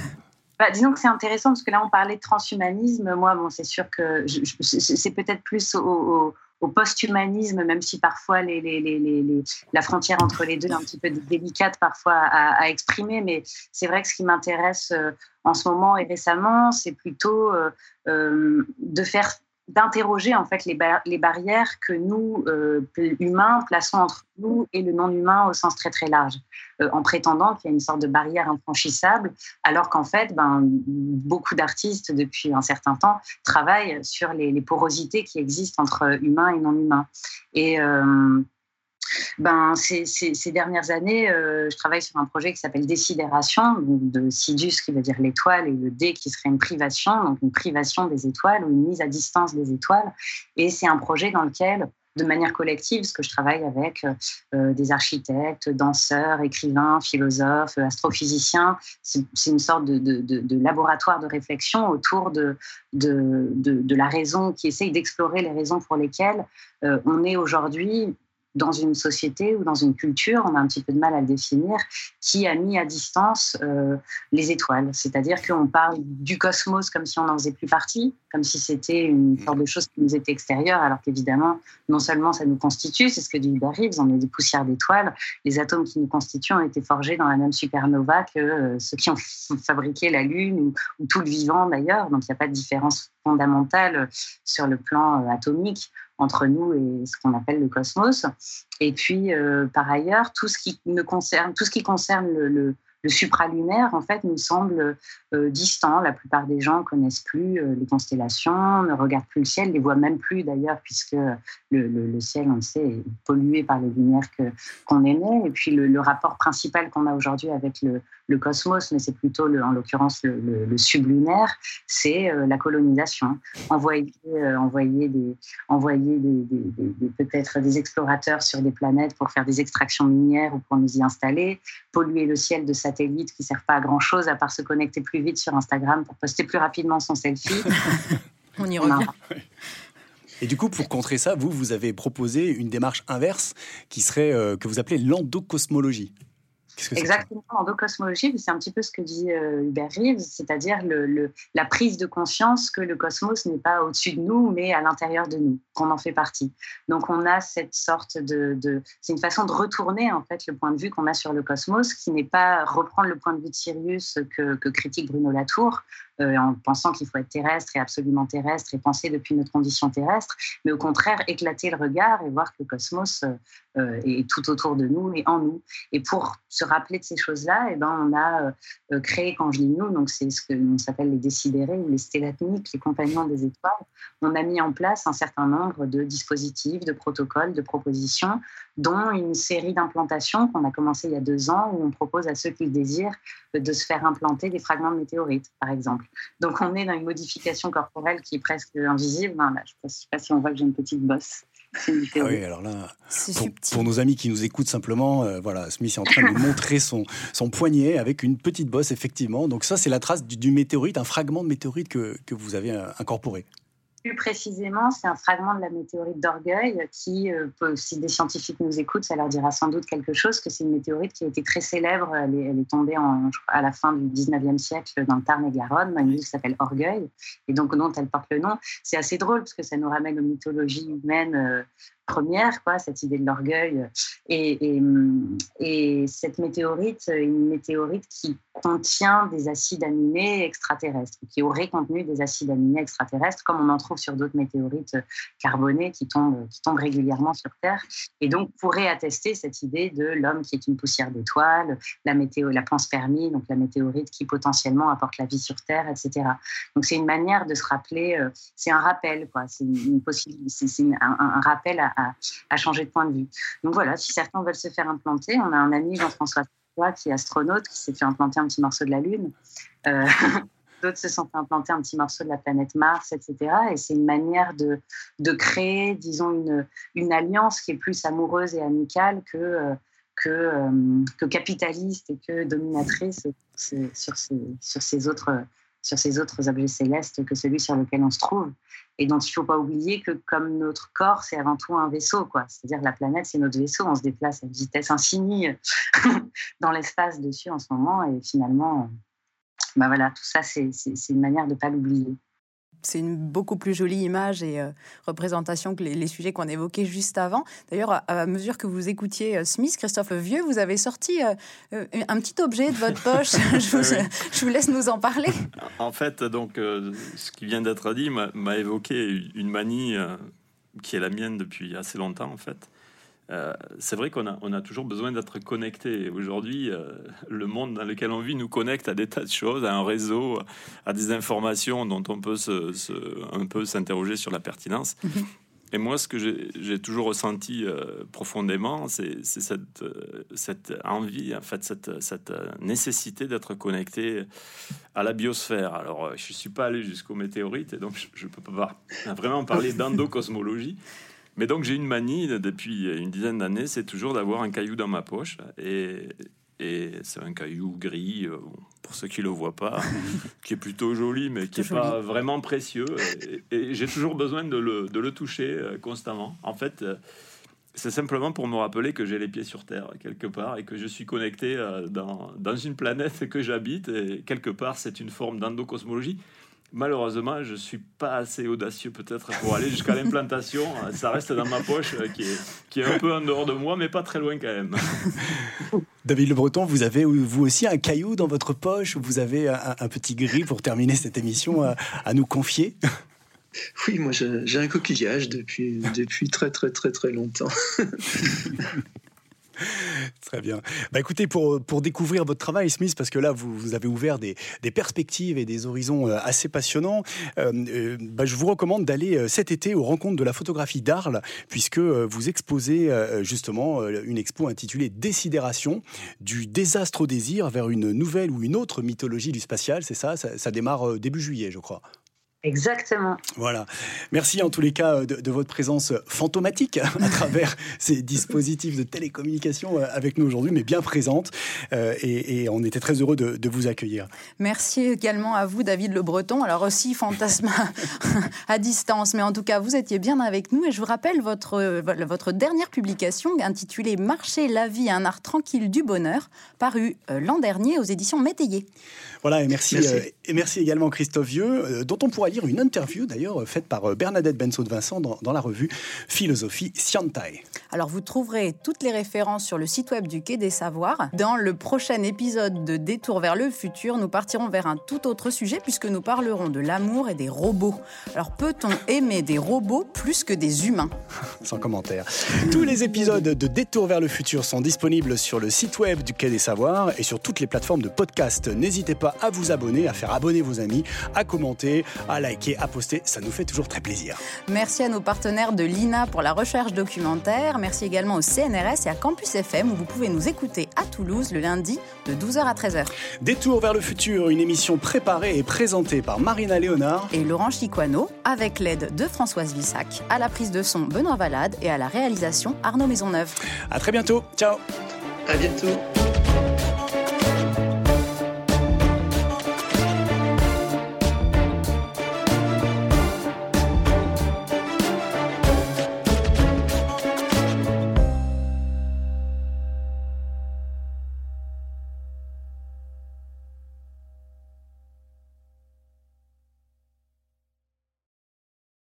Bah, disons que c'est intéressant parce que là, on parlait de transhumanisme. Moi, bon, c'est sûr que c'est peut-être plus au, post-humanisme, même si parfois les, les, les, la frontière entre les deux est un petit peu délicate parfois à, exprimer. Mais c'est vrai que ce qui m'intéresse euh, en ce moment et récemment, c'est plutôt euh, euh, de faire d'interroger en fait les, les, barrières que nous, euh, humains, plaçons entre nous et le non-humain au sens très très large, euh, en prétendant qu'il y a une sorte de barrière infranchissable, alors qu'en fait, ben, beaucoup d'artistes depuis un certain temps travaillent sur les, les, porosités qui existent entre humains et non-humains. Et euh, ben, ces, dernières années, euh, je travaille sur un projet qui s'appelle Décidération, de Sidus qui veut dire l'étoile, et le D qui serait une privation, donc une privation des étoiles ou une mise à distance des étoiles. Et c'est un projet dans lequel de manière collective, parce que je travaille avec euh, des architectes, danseurs, écrivains, philosophes, astrophysiciens. C'est une sorte de, laboratoire de réflexion autour de, la raison, qui essaye d'explorer les raisons pour lesquelles euh, on est aujourd'hui dans une société ou dans une culture, on a un petit peu de mal à le définir, qui a mis à distance euh, les étoiles. C'est-à-dire qu'on parle du cosmos comme si on n'en faisait plus partie, comme si c'était une mm. sorte de chose qui nous était extérieure, alors qu'évidemment, non seulement ça nous constitue, c'est ce que dit Hubert Reeves, on est des poussières d'étoiles, les atomes qui nous constituent ont été forgés dans la même supernova que euh, ceux qui ont fabriqué la Lune ou, ou tout le vivant d'ailleurs, donc il n'y a pas de différence fondamentale sur le plan euh, atomique entre nous et ce qu'on appelle le cosmos. Et puis, euh, par ailleurs, tout ce qui me concerne, tout ce qui concerne le, le supralunaire, en fait, nous semble euh, distant. La plupart des gens connaissent plus euh, les constellations, ne regardent plus le ciel, les voient même plus d'ailleurs, puisque le, ciel, on le sait, est pollué par les lumières qu'on émet. Et puis le, rapport principal qu'on a aujourd'hui avec le, cosmos, mais c'est plutôt en l'occurrence le, sublunaire, c'est euh, la colonisation. Envoyer, envoyer, des, envoyer des, peut-être des explorateurs sur des planètes pour faire des extractions minières ou pour nous y installer, polluer le ciel de satellites qui ne servent pas à grand-chose à part se connecter plus vite sur Instagram pour poster plus rapidement son selfie. On y revient. Et du coup, pour contrer ça, vous, vous avez proposé une démarche inverse qui serait, euh, que vous appelez l'endocosmologie. Exactement, l'endocosmologie, c'est un petit peu ce que dit euh, Hubert Reeves, c'est-à-dire la prise de conscience que le cosmos n'est pas au-dessus de nous, mais à l'intérieur de nous, qu'on en fait partie. Donc on a cette sorte de, c'est une façon de retourner en fait le point de vue qu'on a sur le cosmos, qui n'est pas reprendre le point de vue de Sirius que critique Bruno Latour, euh, en pensant qu'il faut être terrestre et absolument terrestre et penser depuis notre condition terrestre, mais au contraire éclater le regard et voir que le cosmos euh, euh, est tout autour de nous et en nous. Et pour se rappeler de ces choses-là, eh ben, on a créé, quand je dis nous, donc c'est ce qu'on s'appelle les décidérés ou les stélatniques, les compagnons des étoiles, on a mis en place un certain nombre de dispositifs, de protocoles, de propositions, dont une série d'implantations qu'on a commencé il y a deux ans, où on propose à ceux qui le désirent de se faire implanter des fragments de météorites, par exemple. Donc on est dans une modification corporelle qui est presque invisible. je ne sais pas si on voit que j'ai une petite bosse. Ah oui, alors là, pour, nos amis qui nous écoutent simplement, euh, voilà, Smith est en train de nous montrer son, son poignet avec une petite bosse, effectivement. Donc ça, c'est la trace du, météorite, un fragment de météorite que, que vous avez euh, incorporé. Plus précisément, c'est un fragment de la météorite d'Orgueil qui, euh, si des scientifiques nous écoutent, ça leur dira sans doute quelque chose, que c'est une météorite qui a été très célèbre. Elle est, tombée à la fin du 19e siècle dans le Tarn-et-Garonne, dans une ville qui s'appelle Orgueil, et donc dont elle porte le nom. C'est assez drôle parce que ça nous ramène aux mythologies humaines euh, première, quoi, cette idée de l'orgueil. Et, et, cette météorite, une météorite qui contient des acides aminés extraterrestres, qui aurait contenu des acides aminés extraterrestres, comme on en trouve sur d'autres météorites carbonées qui tombent, qui tombent régulièrement sur Terre, et donc pourrait attester cette idée de l'homme qui est une poussière d'étoiles, la météo, la panspermie, donc la météorite qui potentiellement apporte la vie sur Terre, etc. Donc c'est une manière de se rappeler, euh, c'est un rappel, quoi, c'est une, c'est un, un, rappel à, à, changer de point de vue. Donc voilà, si certains veulent se faire implanter, on a un ami, Jean-François qui est astronaute, qui s'est fait implanter un petit morceau de la Lune. Euh, d'autres se sont fait implanter un petit morceau de la planète Mars, etc. Et c'est une manière de, créer, disons, une, alliance qui est plus amoureuse et amicale que, euh, que, que capitaliste et que dominatrice sur ces autres sur ces autres objets célestes que celui sur lequel on se trouve. Et dont il ne faut pas oublier que comme notre corps, c'est avant tout un vaisseau. quoi. C'est-à-dire la planète, c'est notre vaisseau. On se déplace à vitesse infinie dans l'espace dessus en ce moment. Et finalement, bah voilà, tout ça, c'est une manière de ne pas l'oublier c'est une beaucoup plus jolie image et euh, représentation que les, sujets qu'on évoquait juste avant. D'ailleurs, à, mesure que vous écoutiez euh, Smith, Christophe Vieux, vous avez sorti euh, un petit objet de votre poche. je, vous, je, vous, laisse nous en parler. En fait, donc, ce qui vient d'être dit m'a évoqué une manie qui est la mienne depuis assez longtemps, en fait. Euh, c'est vrai qu'on a, on a toujours besoin d'être connecté. Aujourd'hui, euh, le monde dans lequel on vit nous connecte à des tas de choses, à un réseau, à des informations dont on peut se, un peu s'interroger sur la pertinence. Et moi, ce que j'ai toujours ressenti euh, profondément, c'est cette, cette, envie, en fait, cette, cette nécessité d'être connecté à la biosphère. Alors, je ne suis pas allé jusqu'aux météorites, et donc je ne peux pas vraiment parler d'endocosmologie. Mais donc j'ai une manie depuis une dizaine d'années, c'est toujours d'avoir un caillou dans ma poche. Et, et c'est un caillou gris, euh, pour ceux qui ne le voient pas, qui est plutôt joli, mais qui n'est pas vraiment précieux. Et, j'ai toujours besoin de le, de le, toucher euh, constamment. En fait, euh, c'est simplement pour me rappeler que j'ai les pieds sur Terre, quelque part, et que je suis connecté dans, dans une planète que j'habite. Et quelque part, c'est une forme d'endocosmologie malheureusement, je suis pas assez audacieux peut-être pour aller jusqu'à l'implantation. Ça reste dans ma poche euh, qui est, qui est un peu en dehors de moi, mais pas très loin quand même. David Le Breton, vous avez vous aussi un caillou dans votre poche Vous avez un, petit gris pour terminer cette émission à, à nous confier? Oui, moi j'ai un coquillage depuis, depuis très très très très longtemps. Très bien. Bah écoutez, pour, pour découvrir votre travail, Smith, parce que là, vous, vous avez ouvert des, des, perspectives et des horizons euh, assez passionnants, euh, euh, bah, je vous recommande d'aller cet été aux rencontres de la photographie d'Arles, puisque vous exposez justement une expo intitulée Décidération, du désastre au désir vers une nouvelle ou une autre mythologie du spatial, c'est ça, ça, ça démarre début juillet, je crois. Exactement. Voilà. Merci en tous les cas de, votre présence fantomatique à travers ces dispositifs de télécommunication euh, avec nous aujourd'hui, mais bien présente. Euh, et, on était très heureux de, vous accueillir. Merci également à vous, David Le Breton. Alors aussi fantasme à distance, mais en tout cas, vous étiez bien avec nous. Et je vous rappelle votre, votre dernière publication intitulée Marcher la vie, un art tranquille du bonheur, paru euh, l'an dernier aux éditions Métayer. Voilà, et merci, et merci également Christophe Vieux, dont on pourra une interview d'ailleurs faite par euh, Bernadette Benso de Vincent dans, la revue Philosophie Scientai. Alors vous trouverez toutes les références sur le site web du Quai des Savoirs. Dans le prochain épisode de Détour vers le futur, nous partirons vers un tout autre sujet puisque nous parlerons de l'amour et des robots. Alors peut-on aimer des robots plus que des humains? Sans commentaire. Tous les épisodes de Détour vers le futur sont disponibles sur le site web du Quai des Savoirs et sur toutes les plateformes de podcast. N'hésitez pas à vous abonner, à faire abonner vos amis, à commenter, à liker, à poster, ça nous fait toujours très plaisir. Merci à nos partenaires de l'INA pour la recherche documentaire. Merci également au CNRS et à Campus FM où vous pouvez nous écouter à Toulouse le lundi de 12h à 13h. Détour vers le futur, une émission préparée et présentée par Marina Léonard et Laurent Chiquano avec l'aide de Françoise Vissac, à la prise de son Benoît Valade et à la réalisation Arnaud Maisonneuve. À très bientôt. Ciao. À bientôt.